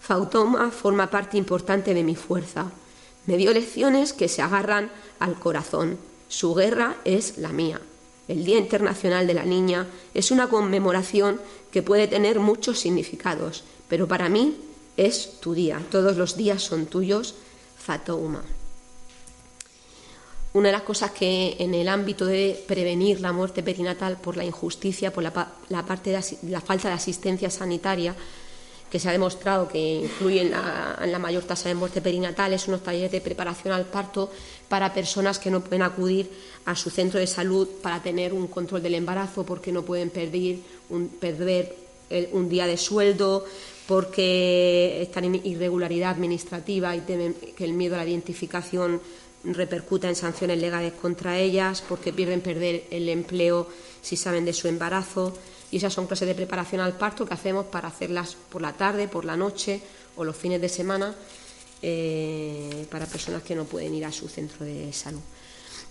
Fatouma forma parte importante de mi fuerza. Me dio lecciones que se agarran al corazón su guerra es la mía. El Día Internacional de la Niña es una conmemoración que puede tener muchos significados, pero para mí es tu día. Todos los días son tuyos, Fatouma. Una de las cosas que en el ámbito de prevenir la muerte perinatal por la injusticia, por la, parte de la falta de asistencia sanitaria, que se ha demostrado que influye en la, mayor tasa de muerte perinatal, es unos talleres de preparación al parto para personas que no pueden acudir a su centro de salud para tener un control del embarazo porque no pueden perder un, perder un día de sueldo, porque están en irregularidad administrativa y temen que el miedo a la identificación repercuta en sanciones legales contra ellas, porque pierden perder el empleo si saben de su embarazo. Y esas son clases de preparación al parto que hacemos para hacerlas por la tarde, por la noche o los fines de semana eh, para personas que no pueden ir a su centro de salud.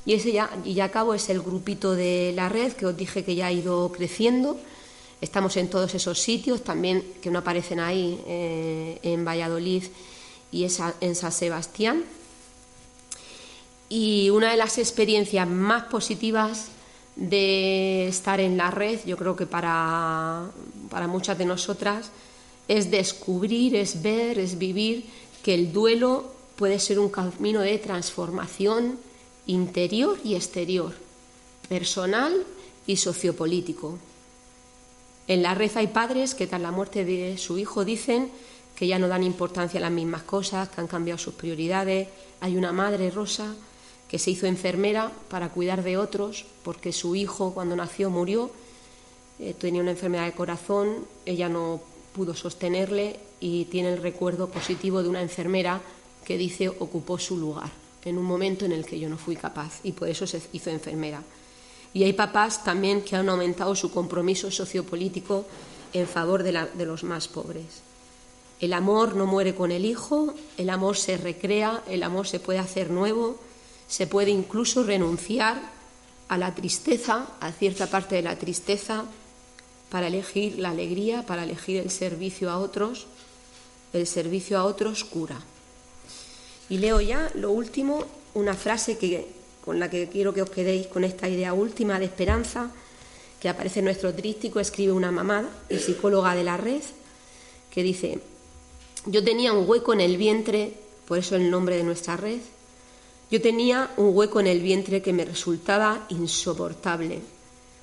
Y ese ya, y ya acabo, es el grupito de la red que os dije que ya ha ido creciendo. Estamos en todos esos sitios, también que no aparecen ahí, eh, en Valladolid y en San Sebastián. Y una de las experiencias más positivas de estar en la red, yo creo que para, para muchas de nosotras, es descubrir, es ver, es vivir que el duelo puede ser un camino de transformación interior y exterior, personal y sociopolítico. En la red hay padres que tras la muerte de su hijo dicen que ya no dan importancia a las mismas cosas, que han cambiado sus prioridades. Hay una madre, Rosa, que se hizo enfermera para cuidar de otros porque su hijo cuando nació murió, eh, tenía una enfermedad de corazón, ella no pudo sostenerle y tiene el recuerdo positivo de una enfermera que dice ocupó su lugar en un momento en el que yo no fui capaz y por eso se hizo enfermera. Y hay papás también que han aumentado su compromiso sociopolítico en favor de, de los más pobres. El amor no muere con el hijo, el amor se recrea, el amor se puede hacer nuevo, se puede incluso renunciar a la tristeza, a cierta parte de la tristeza, para elegir la alegría, para elegir el servicio a otros. El servicio a otros cura. Y leo ya lo último, una frase que con la que quiero que os quedéis con esta idea última de esperanza que aparece en nuestro trístico, escribe una mamá, y psicóloga de la red, que dice, yo tenía un hueco en el vientre, por eso el nombre de nuestra red, yo tenía un hueco en el vientre que me resultaba insoportable.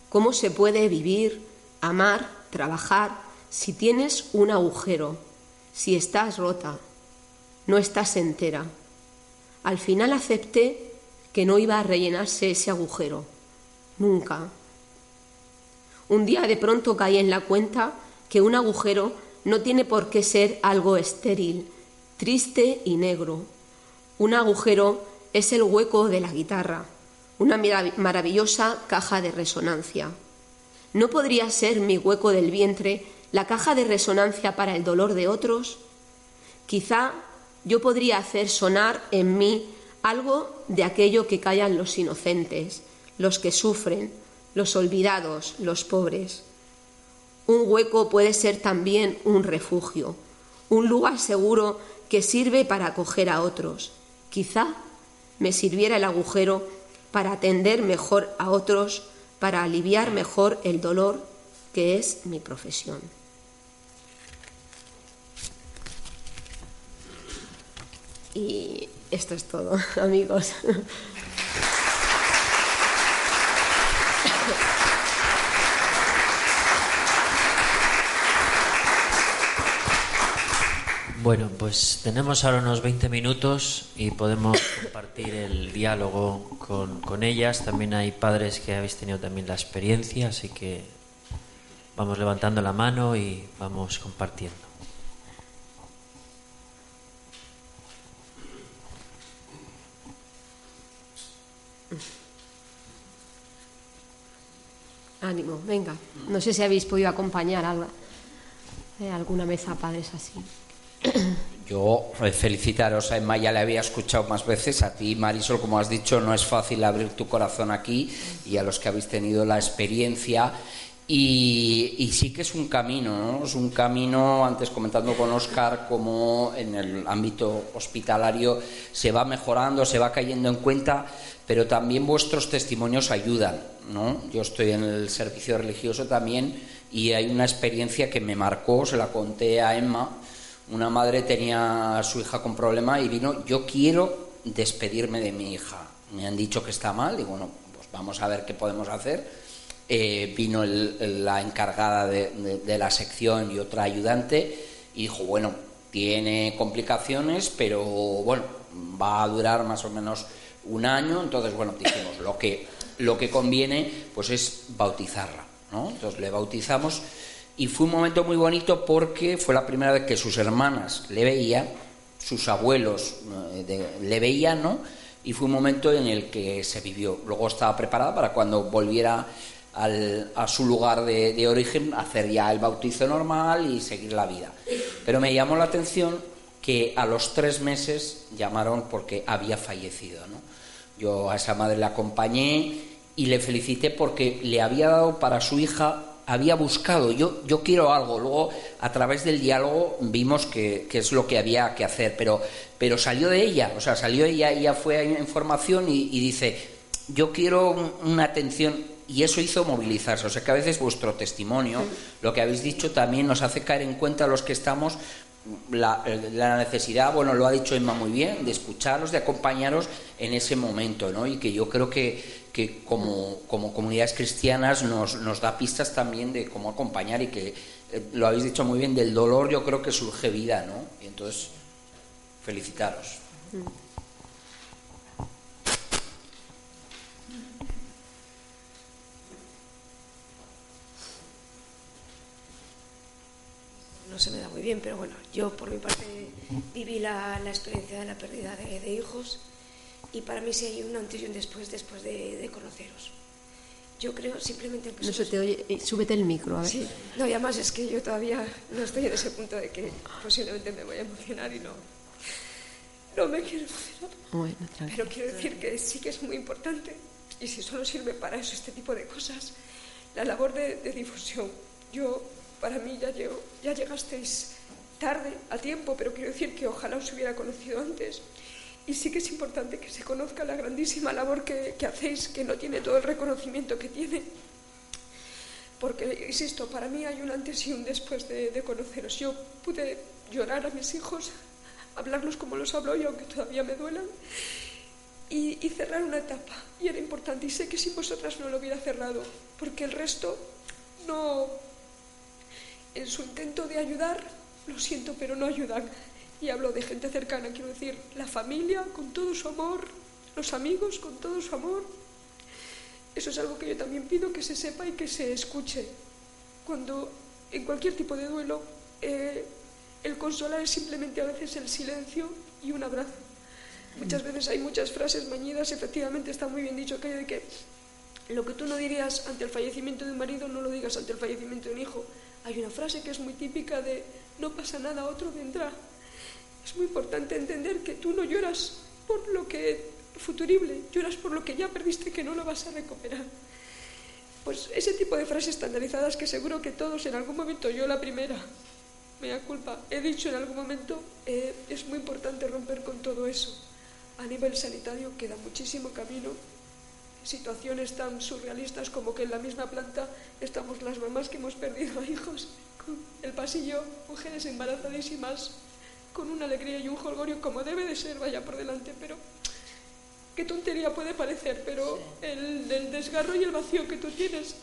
¿Cómo se puede vivir, amar, trabajar si tienes un agujero, si estás rota, no estás entera? Al final acepté que no iba a rellenarse ese agujero. Nunca. Un día de pronto caí en la cuenta que un agujero no tiene por qué ser algo estéril, triste y negro. Un agujero es el hueco de la guitarra, una maravillosa caja de resonancia. ¿No podría ser mi hueco del vientre la caja de resonancia para el dolor de otros? Quizá yo podría hacer sonar en mí algo de aquello que callan los inocentes, los que sufren, los olvidados, los pobres. Un hueco puede ser también un refugio, un lugar seguro que sirve para acoger a otros. Quizá me sirviera el agujero para atender mejor a otros, para aliviar mejor el dolor que es mi profesión. Y esto es todo, amigos. Bueno, pues tenemos ahora unos 20 minutos y podemos compartir el diálogo con, con, ellas. También hay padres que habéis tenido también la experiencia, así que vamos levantando la mano y vamos compartiendo. Ánimo, venga. No sé si habéis podido acompañar a eh, alguna mesa padres así. Yo eh, felicitaros a Emma, ya le había escuchado más veces, a ti Marisol, como has dicho, no es fácil abrir tu corazón aquí y a los que habéis tenido la experiencia. Y, sí que es un camino, ¿no? Es un camino, antes comentando con Oscar, como en el ámbito hospitalario se va mejorando, se va cayendo en cuenta, pero también vuestros testimonios ayudan, ¿no? Yo estoy en el servicio religioso también y hay una experiencia que me marcó, se la conté a Emma. Una madre tenía a su hija con problema y vino, yo quiero despedirme de mi hija. Me han dicho que está mal y bueno, pues vamos a ver qué podemos hacer. Eh, vino la encargada de, de la sección y otra ayudante y dijo, bueno, tiene complicaciones, pero bueno, va a durar más o menos un año, entonces, bueno, dijimos, lo que, lo que conviene, pues es bautizarla, ¿no? Entonces le bautizamos y fue un momento muy bonito porque fue la primera vez que sus hermanas le veían, sus abuelos eh, le veían, ¿no? Y fue un momento en el que se vivió. Luego estaba preparada para cuando volviera al, a su lugar de, de, origen hacer ya el bautizo normal y seguir la vida. Pero me llamó la atención que a los tres meses llamaron porque había fallecido. ¿no? Yo a esa madre la acompañé y le felicité porque le había dado para su hija había buscado, yo, yo quiero algo. Luego, a través del diálogo, vimos que, es lo que había que hacer, pero, pero salió de ella, o sea, salió ella, ella fue en formación y, dice, yo quiero una atención, y eso hizo movilizarse. O sea que a veces vuestro testimonio, lo que habéis dicho, también nos hace caer en cuenta a los que estamos la, la, necesidad, bueno, lo ha dicho Emma muy bien, de escucharos, de acompañaros en ese momento, ¿no? Y que yo creo que, que como, como, comunidades cristianas nos, nos, da pistas también de cómo acompañar y que, eh, lo habéis dicho muy bien, del dolor yo creo que surge vida, ¿no? Y entonces, felicitaros. no se me da muy bien, pero bueno, yo por mi parte viví la, la experiencia de la pérdida de, de, hijos y para mí sí hay un antes y un después después de, de conoceros. Yo creo simplemente que... No se te oye, eh, súbete el micro, a ver. Sí, no, y además es que yo todavía no estoy en ese punto de que posiblemente me voy a emocionar y no, no me quiero emocionar. Bueno, Pero quiero decir que sí que es muy importante y si solo sirve para eso este tipo de cosas, la labor de, de difusión. Yo para mí ya, ya llegasteis tarde, a tiempo, pero quiero decir que ojalá os hubiera conocido antes. Y sí que es importante que se conozca la grandísima labor que, hacéis, que no tiene todo el reconocimiento que tiene. Porque, insisto, para mí hay un antes y un después de, conoceros. Yo pude llorar a mis hijos, hablarlos como los hablo yo, aunque todavía me duelan, y, y cerrar una etapa. Y era importante. Y sé que si vosotras no lo hubiera cerrado, porque el resto no, en su intento de ayudar, lo siento, pero no ayudan. Y hablo de gente cercana, quiero decir, la familia con todo su amor, los amigos con todo su amor. Eso es algo que yo también pido que se sepa y que se escuche. Cuando en cualquier tipo de duelo, eh, el consolar es simplemente a veces el silencio y un abrazo. Muchas veces hay muchas frases mañidas, efectivamente está muy bien dicho aquello de que lo que tú no dirías ante el fallecimiento de un marido, no lo digas ante el fallecimiento de un hijo. Hay una frase que es muy típica de no pasa nada, otro vendrá. Es muy importante entender que tú no lloras por lo que futurible, lloras por lo que ya perdiste que no lo vas a recuperar. Pues ese tipo de frases estandarizadas que seguro que todos en algún momento, yo la primera, me da culpa, he dicho en algún momento, eh, es muy importante romper con todo eso. A nivel sanitario queda muchísimo camino situaciones tan surrealistas como que en la misma planta estamos las mamás que hemos perdido a hijos, el pasillo, mujeres embarazadísimas, con una alegría y un jolgorio como debe de ser, vaya por delante, pero qué tontería puede parecer, pero el, desgarro y el vacío que tú tienes,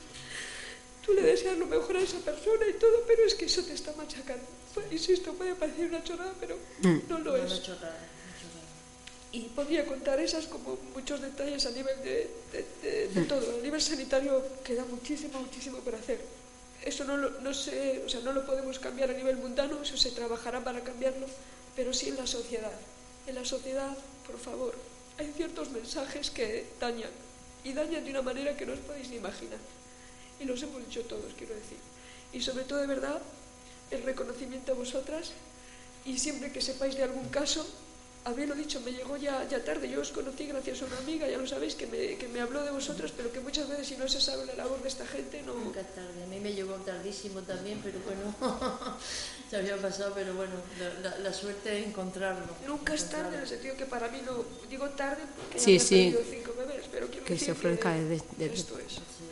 tú le deseas lo mejor a esa persona y todo, pero es que eso te está machacando. Insisto, puede parecer una chorrada, pero mm. no lo es. Y podría contar esas como muchos detalles a nivel de, de, todo. A nivel sanitario queda muchísimo, muchísimo por hacer. Eso no, lo, no, sé, o sea, no lo podemos cambiar a nivel mundano, eso se trabajará para cambiarlo, pero sí en la sociedad. En la sociedad, por favor, hay ciertos mensajes que dañan, y dañan de una manera que no os podéis ni imaginar. Y los hemos dicho todos, quiero decir. Y sobre todo, de verdad, el reconocimiento a vosotras, y siempre que sepáis de algún caso, haberlo dicho, me llegó ya, ya tarde. Yo os conocí gracias a una amiga, ya lo sabéis, que me, que me habló de vosotros, pero que muchas veces si no se sabe la labor de esta gente, no... Nunca tarde. A mí me llegó tardísimo también, pero bueno, se había pasado, pero bueno, la, la, suerte es encontrarlo. Nunca es tarde en el sentido que para mí no... Digo tarde porque sí, ya sí. perdido cinco bebés, pero quiero que decir se ofrezca que de, de, esto es. Sí.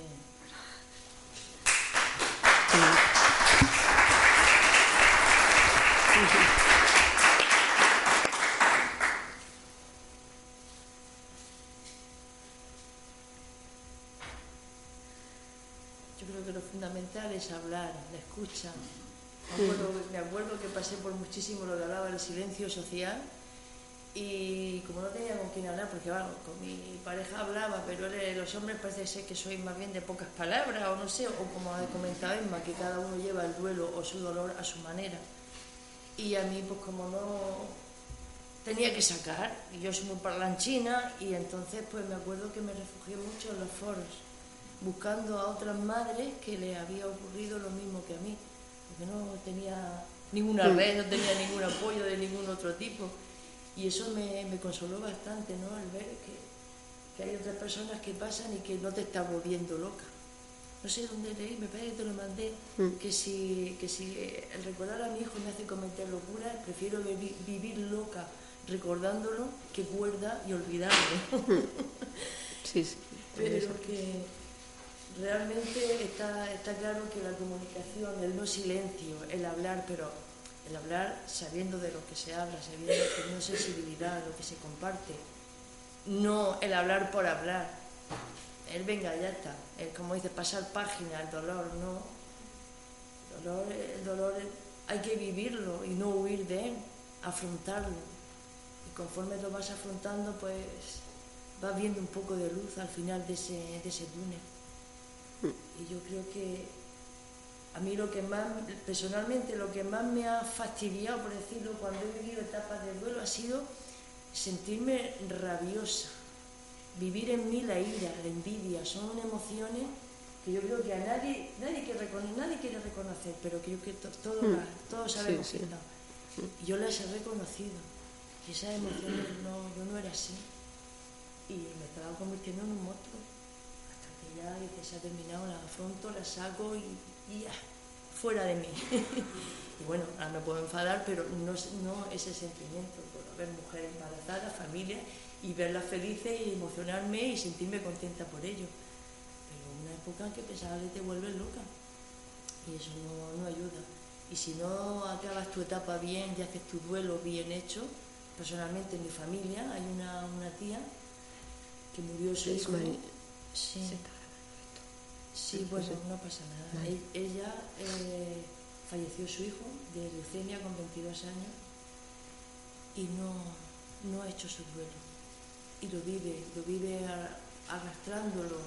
Fundamental es hablar, la escucha. Me acuerdo, que pasé por muchísimo lo que hablaba del silencio social y como no tenía con quién hablar, porque bueno, con mi pareja hablaba, pero los hombres parece ser que soy más bien de pocas palabras o no sé, o como ha comentado Emma, que cada uno lleva el duelo o su dolor a su manera. Y a mí pues como no tenía que sacar, y yo soy muy parlanchina y entonces pues me acuerdo que me refugié mucho en los foros buscando a otras madres que le había ocurrido lo mismo que a mí, porque no tenía ninguna red, no tenía ningún apoyo de ningún otro tipo. Y eso me, me consoló bastante, ¿no? Al ver que, que, hay otras personas que pasan y que no te están volviendo loca. no sé dónde leí, me parece que te lo mandé, Mm. que, si, que si el recordar a mi hijo me hace cometer locuras, prefiero vivi- vivir loca recordándolo que cuerda y olvidarlo. Sí, sí. Pero que realmente está, está claro que la comunicación, el no silencio, el hablar, pero el hablar sabiendo de lo que se habla, sabiendo que no sensibilidad, lo que se comparte, no el hablar por hablar. El venga, ya está. El, como dice, pasar página, el dolor, no. El dolor, el dolor hay que vivirlo y no huir de él, afrontarlo. Y conforme lo vas afrontando, pues vas viendo un poco de luz al final de ese, de ese túnel. Y yo creo que a mí lo que más, personalmente, lo que más me ha fastidiado, por decirlo, cuando he vivido etapas de duelo ha sido sentirme rabiosa, vivir en mí la ira, la envidia, son emociones que yo creo que a nadie, nadie, quiere, reconocer, nadie quiere reconocer, pero que yo creo que to- todos, Mm. todos sabemos Sí, sí. que están. Y yo las he reconocido. Y esas emociones no, yo no era así. Y me estaba convirtiendo en un monstruo. Que ya dice, se ha terminado, la afronto, la saco y, y ya, fuera de mí. y bueno, ahora me puedo enfadar, pero no, es- no ese sentimiento por ver mujeres embarazadas, familias, y verlas felices y emocionarme y sentirme contenta por ello. Pero una época que pensaba que te vuelves loca. Y eso no, no ayuda. Y si no acabas tu etapa bien y haces tu duelo bien hecho, personalmente en mi familia hay una, una tía que murió su Es hijo. Sí, Sí. sí, bueno, no pasa nada. Vale. Ella eh, falleció su hijo de leucemia con 22 años y no, no ha hecho su duelo. Y lo vive, lo vive ar- arrastrándolo.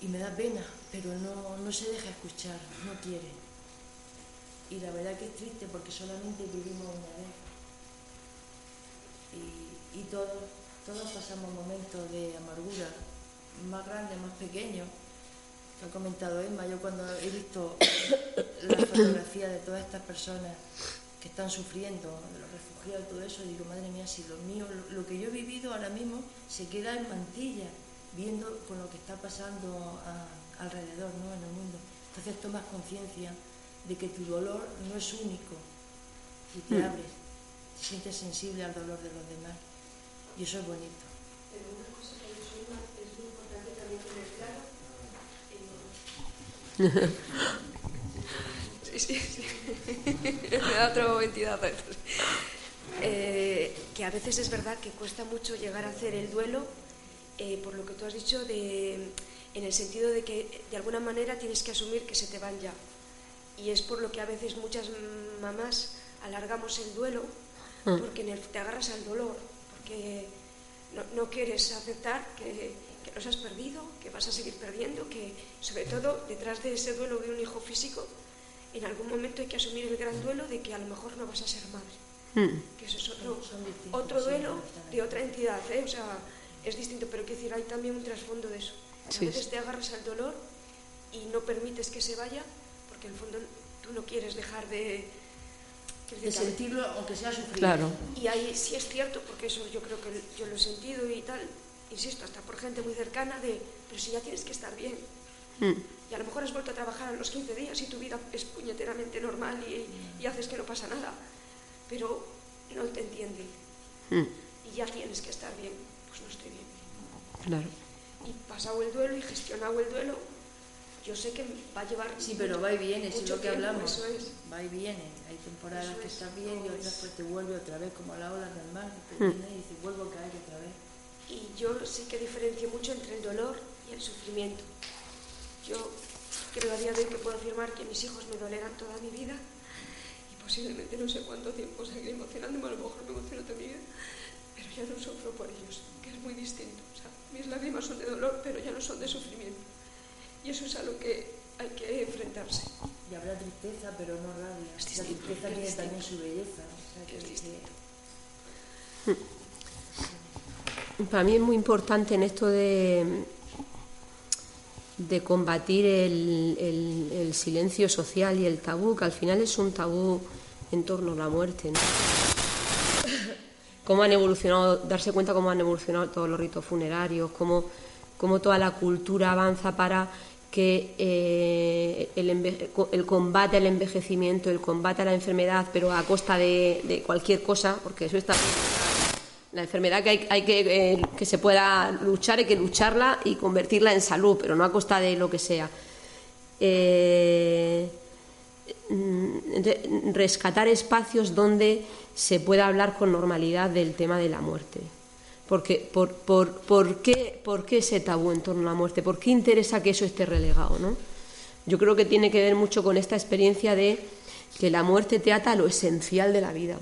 Y me da pena, pero no, no se deja escuchar, no quiere. Y la verdad que es triste porque solamente vivimos una vez. Y, y todos, todos pasamos momentos de amargura, más grandes, más pequeños. Lo ha comentado Emma, yo cuando he visto la fotografía de todas estas personas que están sufriendo, de los refugiados y todo eso, digo, madre mía, si lo mío, lo, que yo he vivido ahora mismo se queda en mantilla, viendo con lo que está pasando a- alrededor, ¿no? en el mundo. Entonces tomas conciencia de que tu dolor no es único y te Mm. abres, te sientes sensible al dolor de los demás. Y eso es bonito. Pero una cosa que yo soy una- es muy importante también tener claro. eh, Sí, sí, sí. Me da otra entidad. Eh, que a veces es verdad que cuesta mucho llegar a hacer el duelo, eh, por lo que tú has dicho, de, en el sentido de que de alguna manera tienes que asumir que se te van ya. Y es por lo que a veces muchas mamás alargamos el duelo, porque en el- te agarras al dolor, porque no, no quieres aceptar que, que los has perdido, que vas a seguir perdiendo, que sobre todo detrás de ese duelo de un hijo físico, en algún momento hay que asumir el gran duelo de que a lo mejor no vas a ser madre. Mm. Que eso es otro, otro duelo de otra entidad, ¿eh? o sea, es distinto, pero quiero decir, hay también un trasfondo de eso. A Sí, veces te agarras al dolor y no permites que se vaya, porque en el fondo tú no quieres dejar de... De sentirlo, aunque sea sufrir. Claro. y ahí sí es cierto, porque eso yo creo que yo lo he sentido y tal, insisto, hasta por gente muy cercana, de, pero si ya tienes que estar bien. Mm. Y a lo mejor has vuelto a trabajar a los 15 días y tu vida es puñeteramente normal y, y haces que no pasa nada, pero no te entienden. Mm. Y ya tienes que estar bien. Pues no estoy bien. Claro. Y pasado el duelo y gestionado el duelo, yo sé que va a llevar. Sí, pero va y viene, es lo que tiempo, hablamos. Eso es. Va y viene. Hay temporadas Eso que es. estás bien y otras es- pues te vuelve otra vez como a la ola del mar. y Te Hmm. viene y dices, vuelvo a caer otra vez. Y yo sí que diferencio mucho entre el dolor y el sufrimiento. Yo creo a día de hoy que puedo afirmar que mis hijos me dolerán toda mi vida y posiblemente no sé cuánto tiempo seguiré emocionándome, a lo mejor me emociono toda mi vida, pero ya no sufro por ellos, que es muy distinto. O sea, mis lágrimas son de dolor, pero ya no son de sufrimiento. Y eso es a lo que hay que enfrentarse. Y habrá tristeza, pero no rabia. Es La distinto, tristeza tiene distinto. también su belleza. O sea, que, Es distinto. Para mí es muy importante en esto de, de combatir el, el- el silencio social y el tabú, que al final es un tabú en torno a la muerte. ¿no? Cómo han evolucionado, darse cuenta cómo han evolucionado todos los ritos funerarios, cómo, cómo toda la cultura avanza para que eh, el, combate al envejecimiento, el combate a la enfermedad, pero a costa de, cualquier cosa, porque eso está la enfermedad que hay, que eh, que se pueda luchar hay que lucharla y convertirla en salud, pero no a costa de lo que sea. Eh, mm, rescatar espacios donde se pueda hablar con normalidad del tema de la muerte. Porque, por, por, por, qué, ¿Por qué ese tabú en torno a la muerte? ¿Por qué interesa que eso esté relegado? ¿no? Yo creo que tiene que ver mucho con esta experiencia de que la muerte te ata a lo esencial de la vida.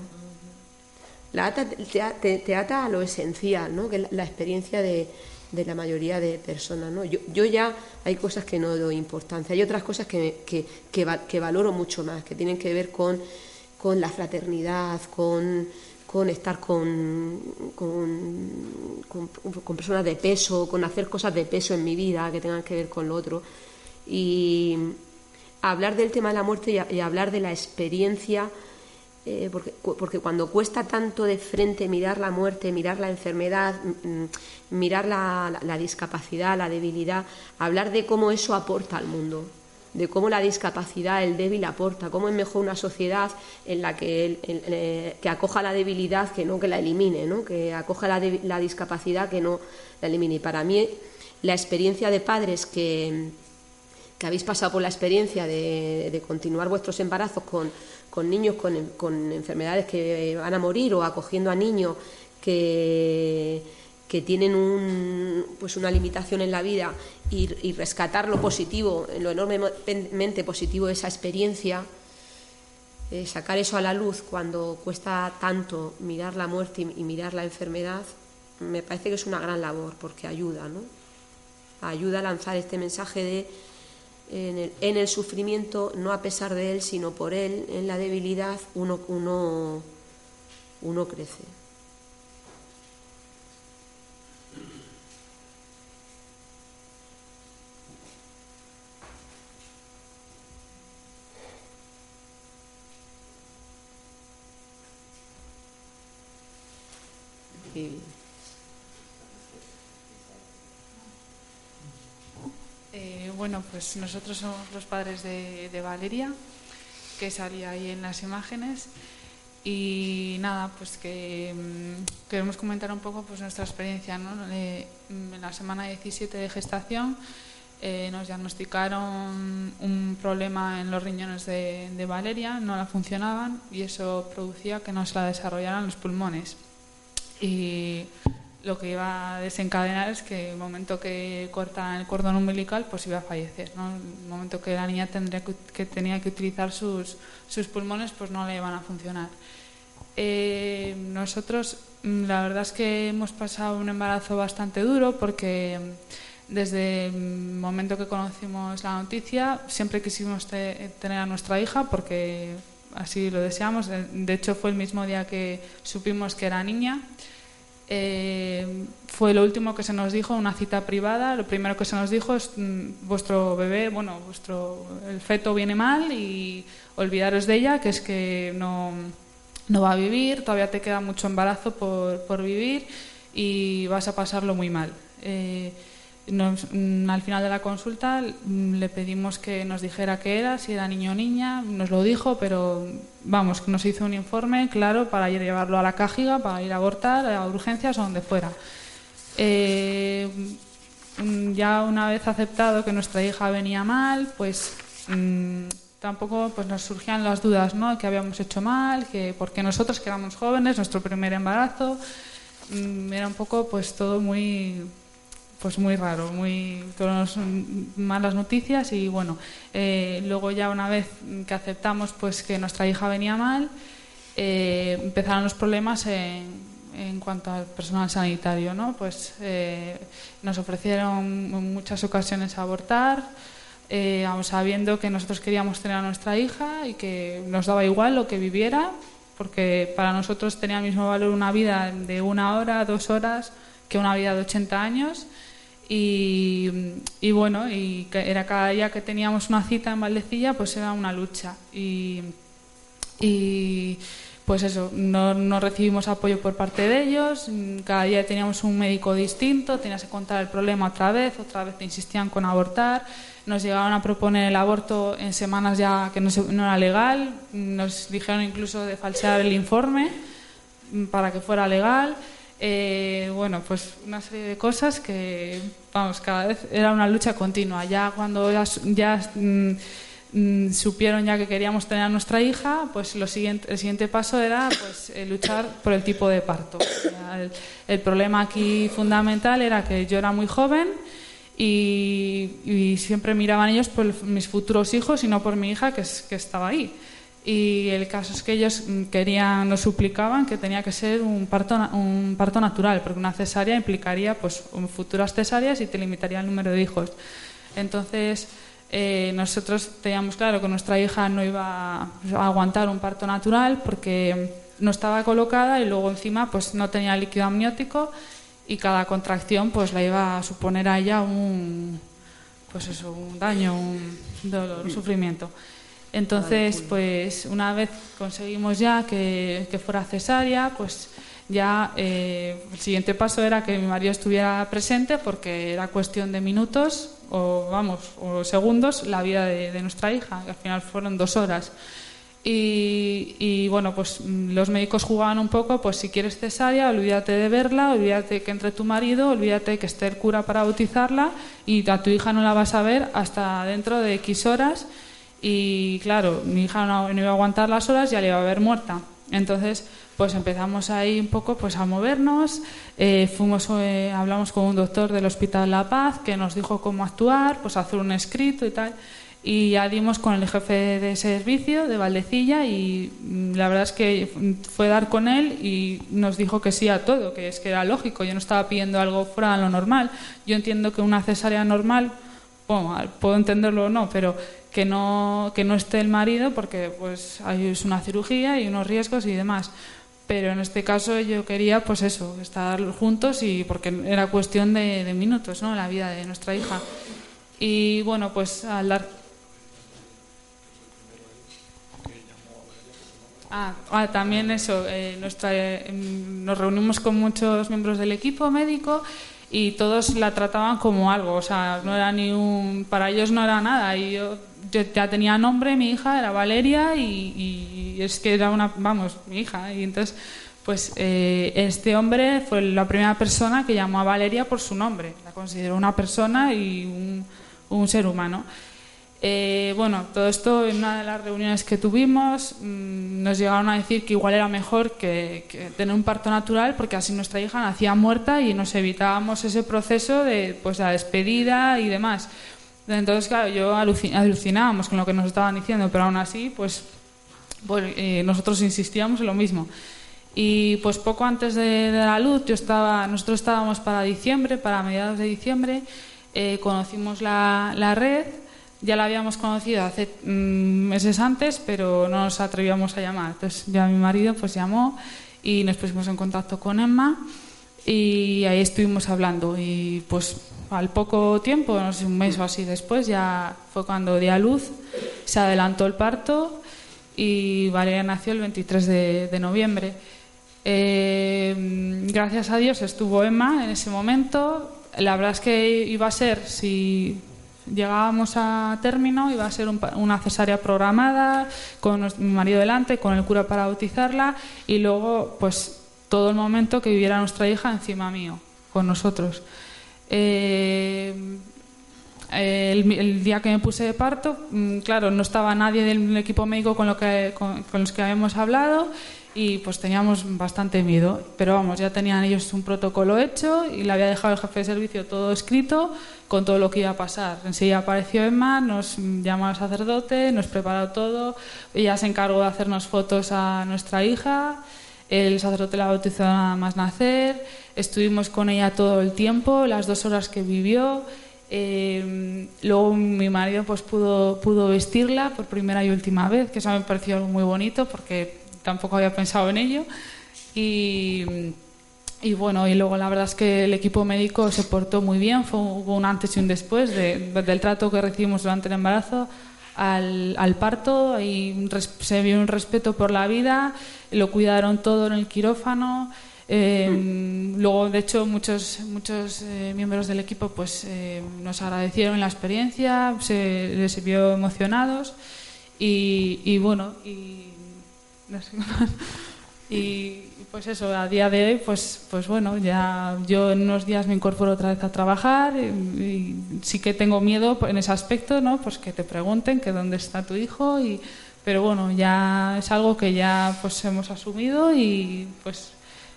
La te, ata a lo esencial, ¿no? que es la, experiencia de, la mayoría de personas. ¿no? Yo, ya hay cosas que no doy importancia, hay otras cosas que, que, valoro mucho más, que tienen que ver con, con la fraternidad, con con estar con, con, personas de peso, con hacer cosas de peso en mi vida que tengan que ver con lo otro. Y hablar del tema de la muerte y, hablar de la experiencia, eh, porque, porque, cuando cuesta tanto de frente mirar la muerte, mirar la enfermedad, mirar la discapacidad, la debilidad, hablar de cómo eso aporta al mundo de cómo la discapacidad, el débil aporta, cómo es mejor una sociedad en la que, eh, que acoja la debilidad que no que la elimine, ¿no? que acoja la, la, discapacidad que no la elimine. Y para mí la experiencia de padres que, que habéis pasado por la experiencia de, de continuar vuestros embarazos con, con niños con, enfermedades que van a morir o acogiendo a niños que que tienen un, pues una limitación en la vida y, rescatar lo positivo, lo enormemente positivo de esa experiencia, eh, sacar eso a la luz cuando cuesta tanto mirar la muerte y, mirar la enfermedad, me parece que es una gran labor porque ayuda, ¿no? Ayuda a lanzar este mensaje de en el, en el sufrimiento, no a pesar de él, sino por él, en la debilidad, uno, uno, uno crece. Eh, bueno, pues nosotros somos los padres de, Valeria, que salía ahí en las imágenes. Y nada, pues que mm, queremos comentar un poco pues nuestra experiencia. ¿no? Mm, en la semana 17 de gestación eh, nos diagnosticaron un problema en los riñones de, de, Valeria, no la funcionaban y eso producía que no se la desarrollaran los pulmones. Y lo que iba a desencadenar es que el momento que corta el cordón umbilical, pues iba a fallecer. ¿no? El momento que la niña tendría que, tenía que utilizar sus, sus, pulmones, pues no le iban a funcionar. Eh, nosotros, mm, la verdad es que hemos pasado un embarazo bastante duro porque mm, desde el momento que conocimos la noticia siempre quisimos tener a nuestra hija porque así lo deseamos. De hecho, fue el mismo día que supimos que era niña. Eh, fue lo último que se nos dijo, una cita privada. Lo primero que se nos dijo es mm, vuestro bebé, bueno, vuestro el feto viene mal y olvidaros de ella, que es que no, no va a vivir, todavía te queda mucho embarazo por, por vivir y vas a pasarlo muy mal. Eh, Mm, al final de la consulta mm, le pedimos que nos dijera qué era, si era niño o niña, nos lo dijo, pero vamos, nos hizo un informe claro para ir a llevarlo a la cajiga, para ir a abortar, a urgencias o donde fuera. Eh, mm, ya una vez aceptado que nuestra hija venía mal, pues tampoco pues nos surgían las dudas, ¿no? Que habíamos hecho mal, que porque nosotros que éramos jóvenes, nuestro primer embarazo, era un poco pues todo muy pues muy raro, muy todas malas noticias y bueno, eh, luego ya una vez que aceptamos pues que nuestra hija venía mal, eh, empezaron los problemas en, en, cuanto al personal sanitario, ¿no? Pues eh, nos ofrecieron en muchas ocasiones abortar, sabiendo que nosotros queríamos tener a nuestra hija y que nos daba igual lo que viviera, porque para nosotros tenía el mismo valor una vida de una hora, dos horas, que una vida de 80 años y, bueno, y era cada día que teníamos una cita en Valdecilla, pues era una lucha. Y, pues eso, no, recibimos apoyo por parte de ellos, cada día teníamos un médico distinto, tenías que contar el problema otra vez, otra vez te insistían con abortar, nos llegaron a proponer el aborto en semanas ya que no, no era legal, nos dijeron incluso de falsear el informe para que fuera legal. Eh, bueno, pues una serie de cosas que, vamos, cada vez era una lucha continua. Ya cuando ya, ya mm, mm, supieron ya que queríamos tener a nuestra hija, pues lo siguiente, el siguiente paso era pues, eh, luchar por el tipo de parto. El, problema aquí fundamental era que yo era muy joven y, y siempre miraban ellos por mis futuros hijos y no por mi hija que, que estaba ahí. Y el caso es que ellos querían, nos suplicaban que tenía que ser un parto, un parto natural, porque una cesárea implicaría pues, futuras cesáreas y te limitaría el número de hijos. Entonces, eh, nosotros teníamos claro que nuestra hija no iba a aguantar un parto natural porque no estaba colocada y luego encima pues no tenía líquido amniótico y cada contracción pues la iba a suponer a ella un pues eso, un daño, un dolor, un sufrimiento. Entonces, pues una vez conseguimos ya que, fuera cesárea, pues ya eh, el siguiente paso era que mi marido estuviera presente porque era cuestión de minutos o vamos o segundos la vida de, nuestra hija que al final fueron dos horas. Y, bueno pues los médicos jugaban un poco pues si quieres cesárea olvídate de verla olvídate que entre tu marido olvídate que esté el cura para bautizarla y a tu hija no la vas a ver hasta dentro de x horas y claro, mi hija no, iba a aguantar las horas, ya le iba a ver muerta. Entonces, pues empezamos ahí un poco pues a movernos, eh, fuimos, eh, hablamos con un doctor del Hospital La Paz que nos dijo cómo actuar, pues hacer un escrito y tal. Y ya dimos con el jefe de servicio de Valdecilla y mm, la verdad es que fue dar con él y nos dijo que sí a todo, que es que era lógico, yo no estaba pidiendo algo fuera de lo normal. Yo entiendo que una cesárea normal, bueno, puedo entenderlo o no, pero que no, que no esté el marido porque pues es una cirugía y unos riesgos y demás. Pero en este caso yo quería pues eso, estar juntos y porque era cuestión de, de minutos, ¿no? La vida de nuestra hija. Y bueno, pues al dar... Ah, ah, también eso, eh, nuestra, eh, nos reunimos con muchos miembros del equipo médico y todos la trataban como algo, o sea, no era ni un, para ellos no era nada y yo yo ya tenía nombre, mi hija era Valeria y, es que era una, vamos, mi hija. Y entonces, pues eh, este hombre fue la primera persona que llamó a Valeria por su nombre. La consideró una persona y un, un ser humano. Eh, bueno, todo esto en una de las reuniones que tuvimos mm, nos llegaron a decir que igual era mejor que, que, tener un parto natural porque así nuestra hija nacía muerta y nos evitábamos ese proceso de pues la despedida y demás. Entonces, claro, yo alucinábamos con lo que nos estaban diciendo, pero aún así, pues, eh, nosotros insistíamos en lo mismo. Y pues poco antes de, la luz, yo estaba, nosotros estábamos para diciembre, para mediados de diciembre, eh, conocimos la, la, red, ya la habíamos conocido hace mm, meses antes, pero no nos atrevíamos a llamar. Entonces ya mi marido pues llamó y nos pusimos en contacto con Emma y ahí estuvimos hablando y pues al poco tiempo, no sé, un mes o así después, ya fue cuando di a luz, se adelantó el parto y Valeria nació el 23 de, noviembre. Eh, gracias a Dios estuvo Emma en ese momento. La verdad es que iba a ser, si llegábamos a término, iba a ser una cesárea programada, con mi marido delante, con el cura para bautizarla y luego, pues, todo el momento que viviera nuestra hija encima mío, con nosotros. Eh, el, día que me puse de parto, mm, claro, no estaba nadie del equipo médico con, con, los que habíamos hablado y pues teníamos bastante miedo. Pero vamos, ya tenían ellos un protocolo hecho y le había dejado el jefe de servicio todo escrito con todo lo que iba a pasar. Enseguida apareció Emma, nos llamó al sacerdote, nos preparó todo, ella se encargó de hacernos fotos a nuestra hija, el sacerdote la bautizó nada más nacer Estuvimos con ella todo el tiempo, las dos horas que vivió. Eh, luego mi marido pues pudo, pudo vestirla por primera y última vez, que eso me pareció algo muy bonito porque tampoco había pensado en ello. Y, y, bueno, y luego la verdad es que el equipo médico se portó muy bien, fue, hubo un antes y un después de, del trato que recibimos durante el embarazo al, al parto, y se vio un respeto por la vida, lo cuidaron todo en el quirófano. Eh, luego, de hecho, muchos, muchos eh, miembros del equipo pues, eh, nos agradecieron la experiencia, se les vio emocionados y, y bueno, y, no sé y pues eso, a día de hoy, pues, pues bueno, ya yo en unos días me incorporo otra vez a trabajar y, sí que tengo miedo en ese aspecto, ¿no? Pues que te pregunten que dónde está tu hijo y pero bueno, ya es algo que ya pues hemos asumido y pues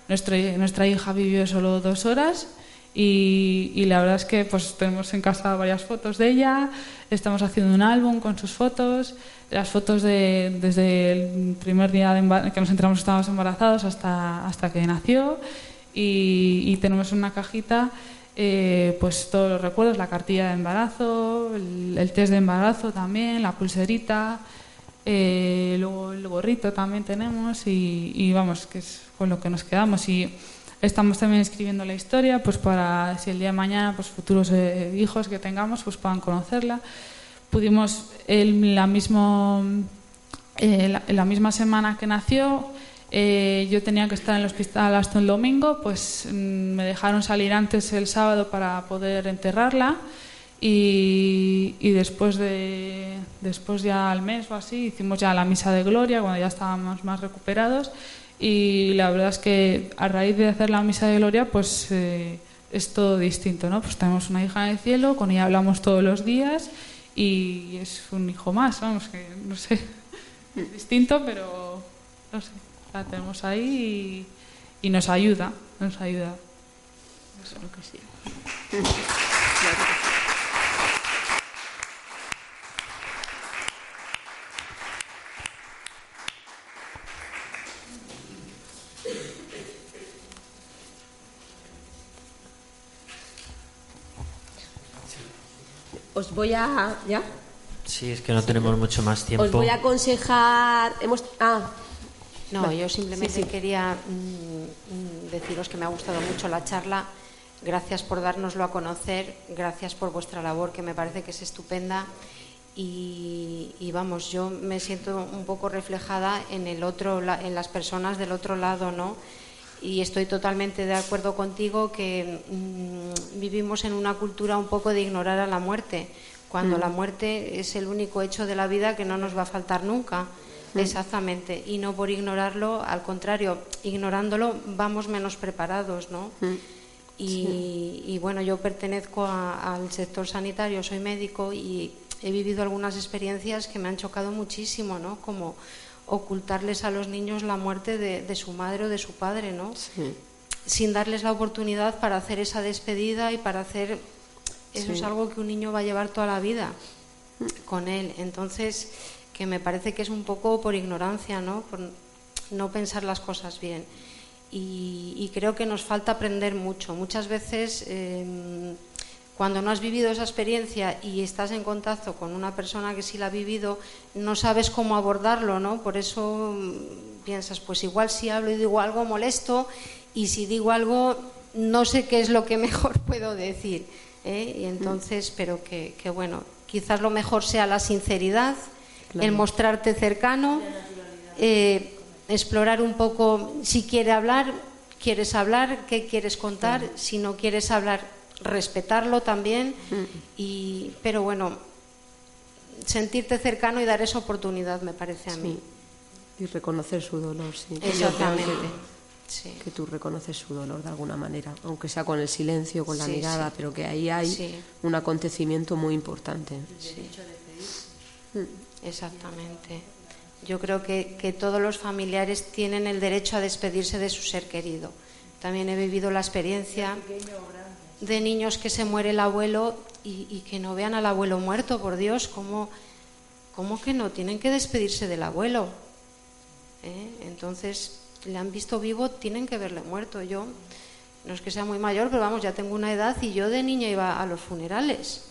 nuestra, nuestra hija vivió solo dos horas y, la verdad es que pues tenemos en casa varias fotos de ella, estamos haciendo un álbum con sus fotos, las fotos de, desde el primer día de que nos enteramos que estábamos embarazados hasta, hasta que nació y, y tenemos una cajita eh, pues todos los recuerdos, la cartilla de embarazo, el, el test de embarazo también, la pulserita, eh, luego el gorrito también tenemos y, y, vamos, que es con lo que nos quedamos. Y estamos también escribiendo la historia, pues para si el día de mañana, pues futuros eh, hijos que tengamos, pues puedan conocerla. Pudimos, el, la, mismo, eh, la, misma semana que nació, eh, yo tenía que estar en el hospital hasta el domingo, pues mm, me dejaron salir antes el sábado para poder enterrarla. Y, y, después de después ya al mes o así hicimos ya la misa de gloria cuando ya estábamos más recuperados y la verdad es que a raíz de hacer la misa de gloria pues eh, es todo distinto no pues tenemos una hija en el cielo con ella hablamos todos los días y es un hijo más vamos que no sé es distinto pero no sé la tenemos ahí y, y nos ayuda nos ayuda. Eso es lo que sí os voy a. ¿Ya? Sí, es que no tenemos mucho más tiempo. Os voy a aconsejar. Hemos, ah. No, yo simplemente sí, sí. quería mmm, deciros que me ha gustado mucho la charla. Gracias por dárnoslo a conocer, gracias por vuestra labor, que me parece que es estupenda. Y, y, vamos, yo me siento un poco reflejada en el otro, en las personas del otro lado, ¿no? Y estoy totalmente de acuerdo contigo que mmm, vivimos en una cultura un poco de ignorar a la muerte, cuando mm. la muerte es el único hecho de la vida que no nos va a faltar nunca. Mm. Exactamente, y no por ignorarlo, al contrario, ignorándolo vamos menos preparados, ¿no? Mm. Y, sí. y, bueno, yo pertenezco a, al sector sanitario, soy médico y he vivido algunas experiencias que me han chocado muchísimo, ¿no? Como ocultarles a los niños la muerte de, de su madre o de su padre, ¿no? Sí. Sin darles la oportunidad para hacer esa despedida y para hacer... Eso sí. es algo que un niño va a llevar toda la vida con él. Entonces, que me parece que es un poco por ignorancia, ¿no? Por no pensar las cosas bien. Y, y creo que nos falta aprender mucho. Muchas veces... Eh, cuando no has vivido esa experiencia y estás en contacto con una persona que sí la ha vivido, no sabes cómo abordarlo, ¿no? Por eso mm, piensas, pues igual si hablo y digo algo molesto y si digo algo no sé qué es lo que mejor puedo decir. ¿eh? Y entonces, pero que, que, bueno, quizás lo mejor sea la sinceridad, claro. el mostrarte cercano, eh, explorar un poco si quiere hablar, quieres hablar, qué quieres contar, claro. si no quieres hablar, respetarlo también, mm. y, pero bueno, sentirte cercano y dar esa oportunidad, me parece a mí. Y reconocer su dolor, sí. Exactamente. Que, sí. que, tú reconoces su dolor de alguna manera, aunque sea con el silencio, con la sí, mirada, sí. pero que ahí hay un acontecimiento muy importante. Mm. Exactamente. Yo creo que, que todos los familiares tienen el derecho a despedirse de su ser querido. También he vivido la experiencia de niños que se muere el abuelo y, que no vean al abuelo muerto, por Dios, ¿cómo, cómo que no? Tienen que despedirse del abuelo. ¿Eh? Entonces, le han visto vivo, tienen que verle muerto. Yo, no es que sea muy mayor, pero vamos, ya tengo una edad y yo de niña iba a los funerales.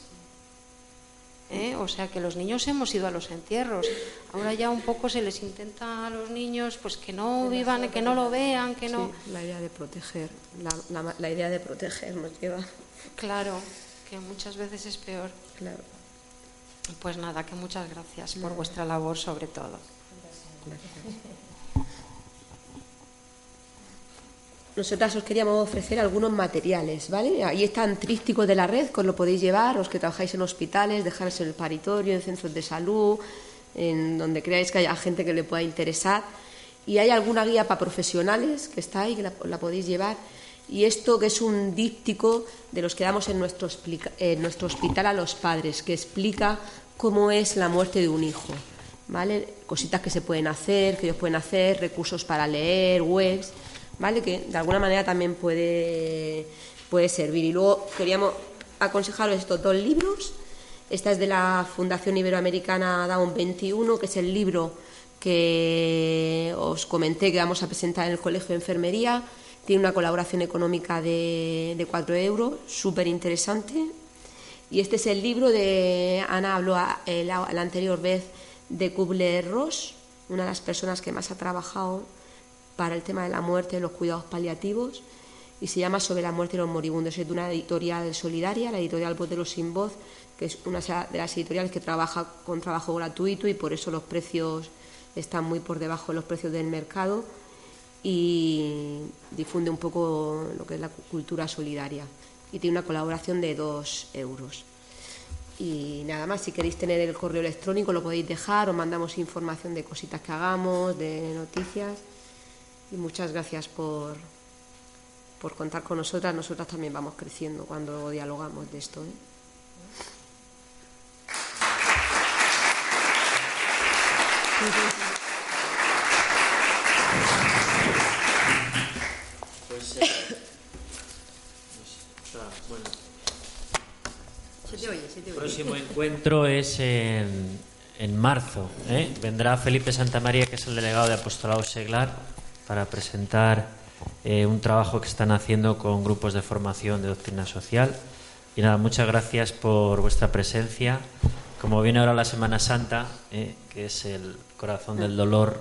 ¿Eh? O sea que los niños hemos ido a los entierros. Ahora ya un poco se les intenta a los niños pues que no vivan, que no lo vean, que no. Sí, la idea de proteger, la, la, la, idea de proteger nos lleva. Claro, que muchas veces es peor. Claro. Pues nada, que muchas gracias por vuestra labor sobre todo. Gracias. Nosotras os queríamos ofrecer algunos materiales, ¿vale? Ahí están trísticos de la red, que os lo podéis llevar, los que trabajáis en hospitales, dejaros en el paritorio, en centros de salud, en donde creáis que haya gente que le pueda interesar. Y hay alguna guía para profesionales que está ahí, que la, podéis llevar. Y esto que es un díptico de los que damos en nuestro, en nuestro hospital a los padres, que explica cómo es la muerte de un hijo, ¿vale? Cositas que se pueden hacer, que ellos pueden hacer, recursos para leer, webs. ¿Vale? Que de alguna manera también puede, puede servir. Y luego queríamos aconsejaros estos dos libros. Esta es de la Fundación Iberoamericana Down 21, que es el libro que os comenté que vamos a presentar en el Colegio de Enfermería. Tiene una colaboración económica de, de 4 euros, súper interesante. Y este es el libro de, Ana habló la, la anterior vez de Kubler-Ross, una de las personas que más ha trabajado para el tema de la muerte los cuidados paliativos y se llama Sobre la muerte y los moribundos. Es de una editorial solidaria, la editorial Botero Sin Voz, que es una de las editoriales que trabaja con trabajo gratuito y por eso los precios están muy por debajo de los precios del mercado y difunde un poco lo que es la cultura solidaria y tiene una colaboración de dos euros. Y nada más, si queréis tener el correo electrónico lo podéis dejar, os mandamos información de cositas que hagamos, de noticias y muchas gracias por, por contar con nosotras. Nosotras también vamos creciendo cuando dialogamos de esto. ¿eh? Pues, eh, bueno. Se te oye, se te oye. El próximo encuentro es en, en marzo. ¿eh? Vendrá Felipe Santamaría, que es el delegado de Apostolado Seglar para presentar eh, un trabajo que están haciendo con grupos de formación de doctrina social. Y nada, muchas gracias por vuestra presencia. Como viene ahora la Semana Santa, eh, que es el corazón del dolor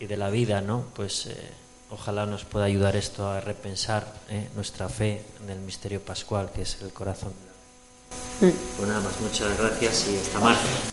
y de la vida, ¿no? Pues eh, ojalá nos pueda ayudar esto a repensar nuestra fe en el misterio pascual, que es el corazón. Mm. Pues nada más, muchas gracias y hasta marzo.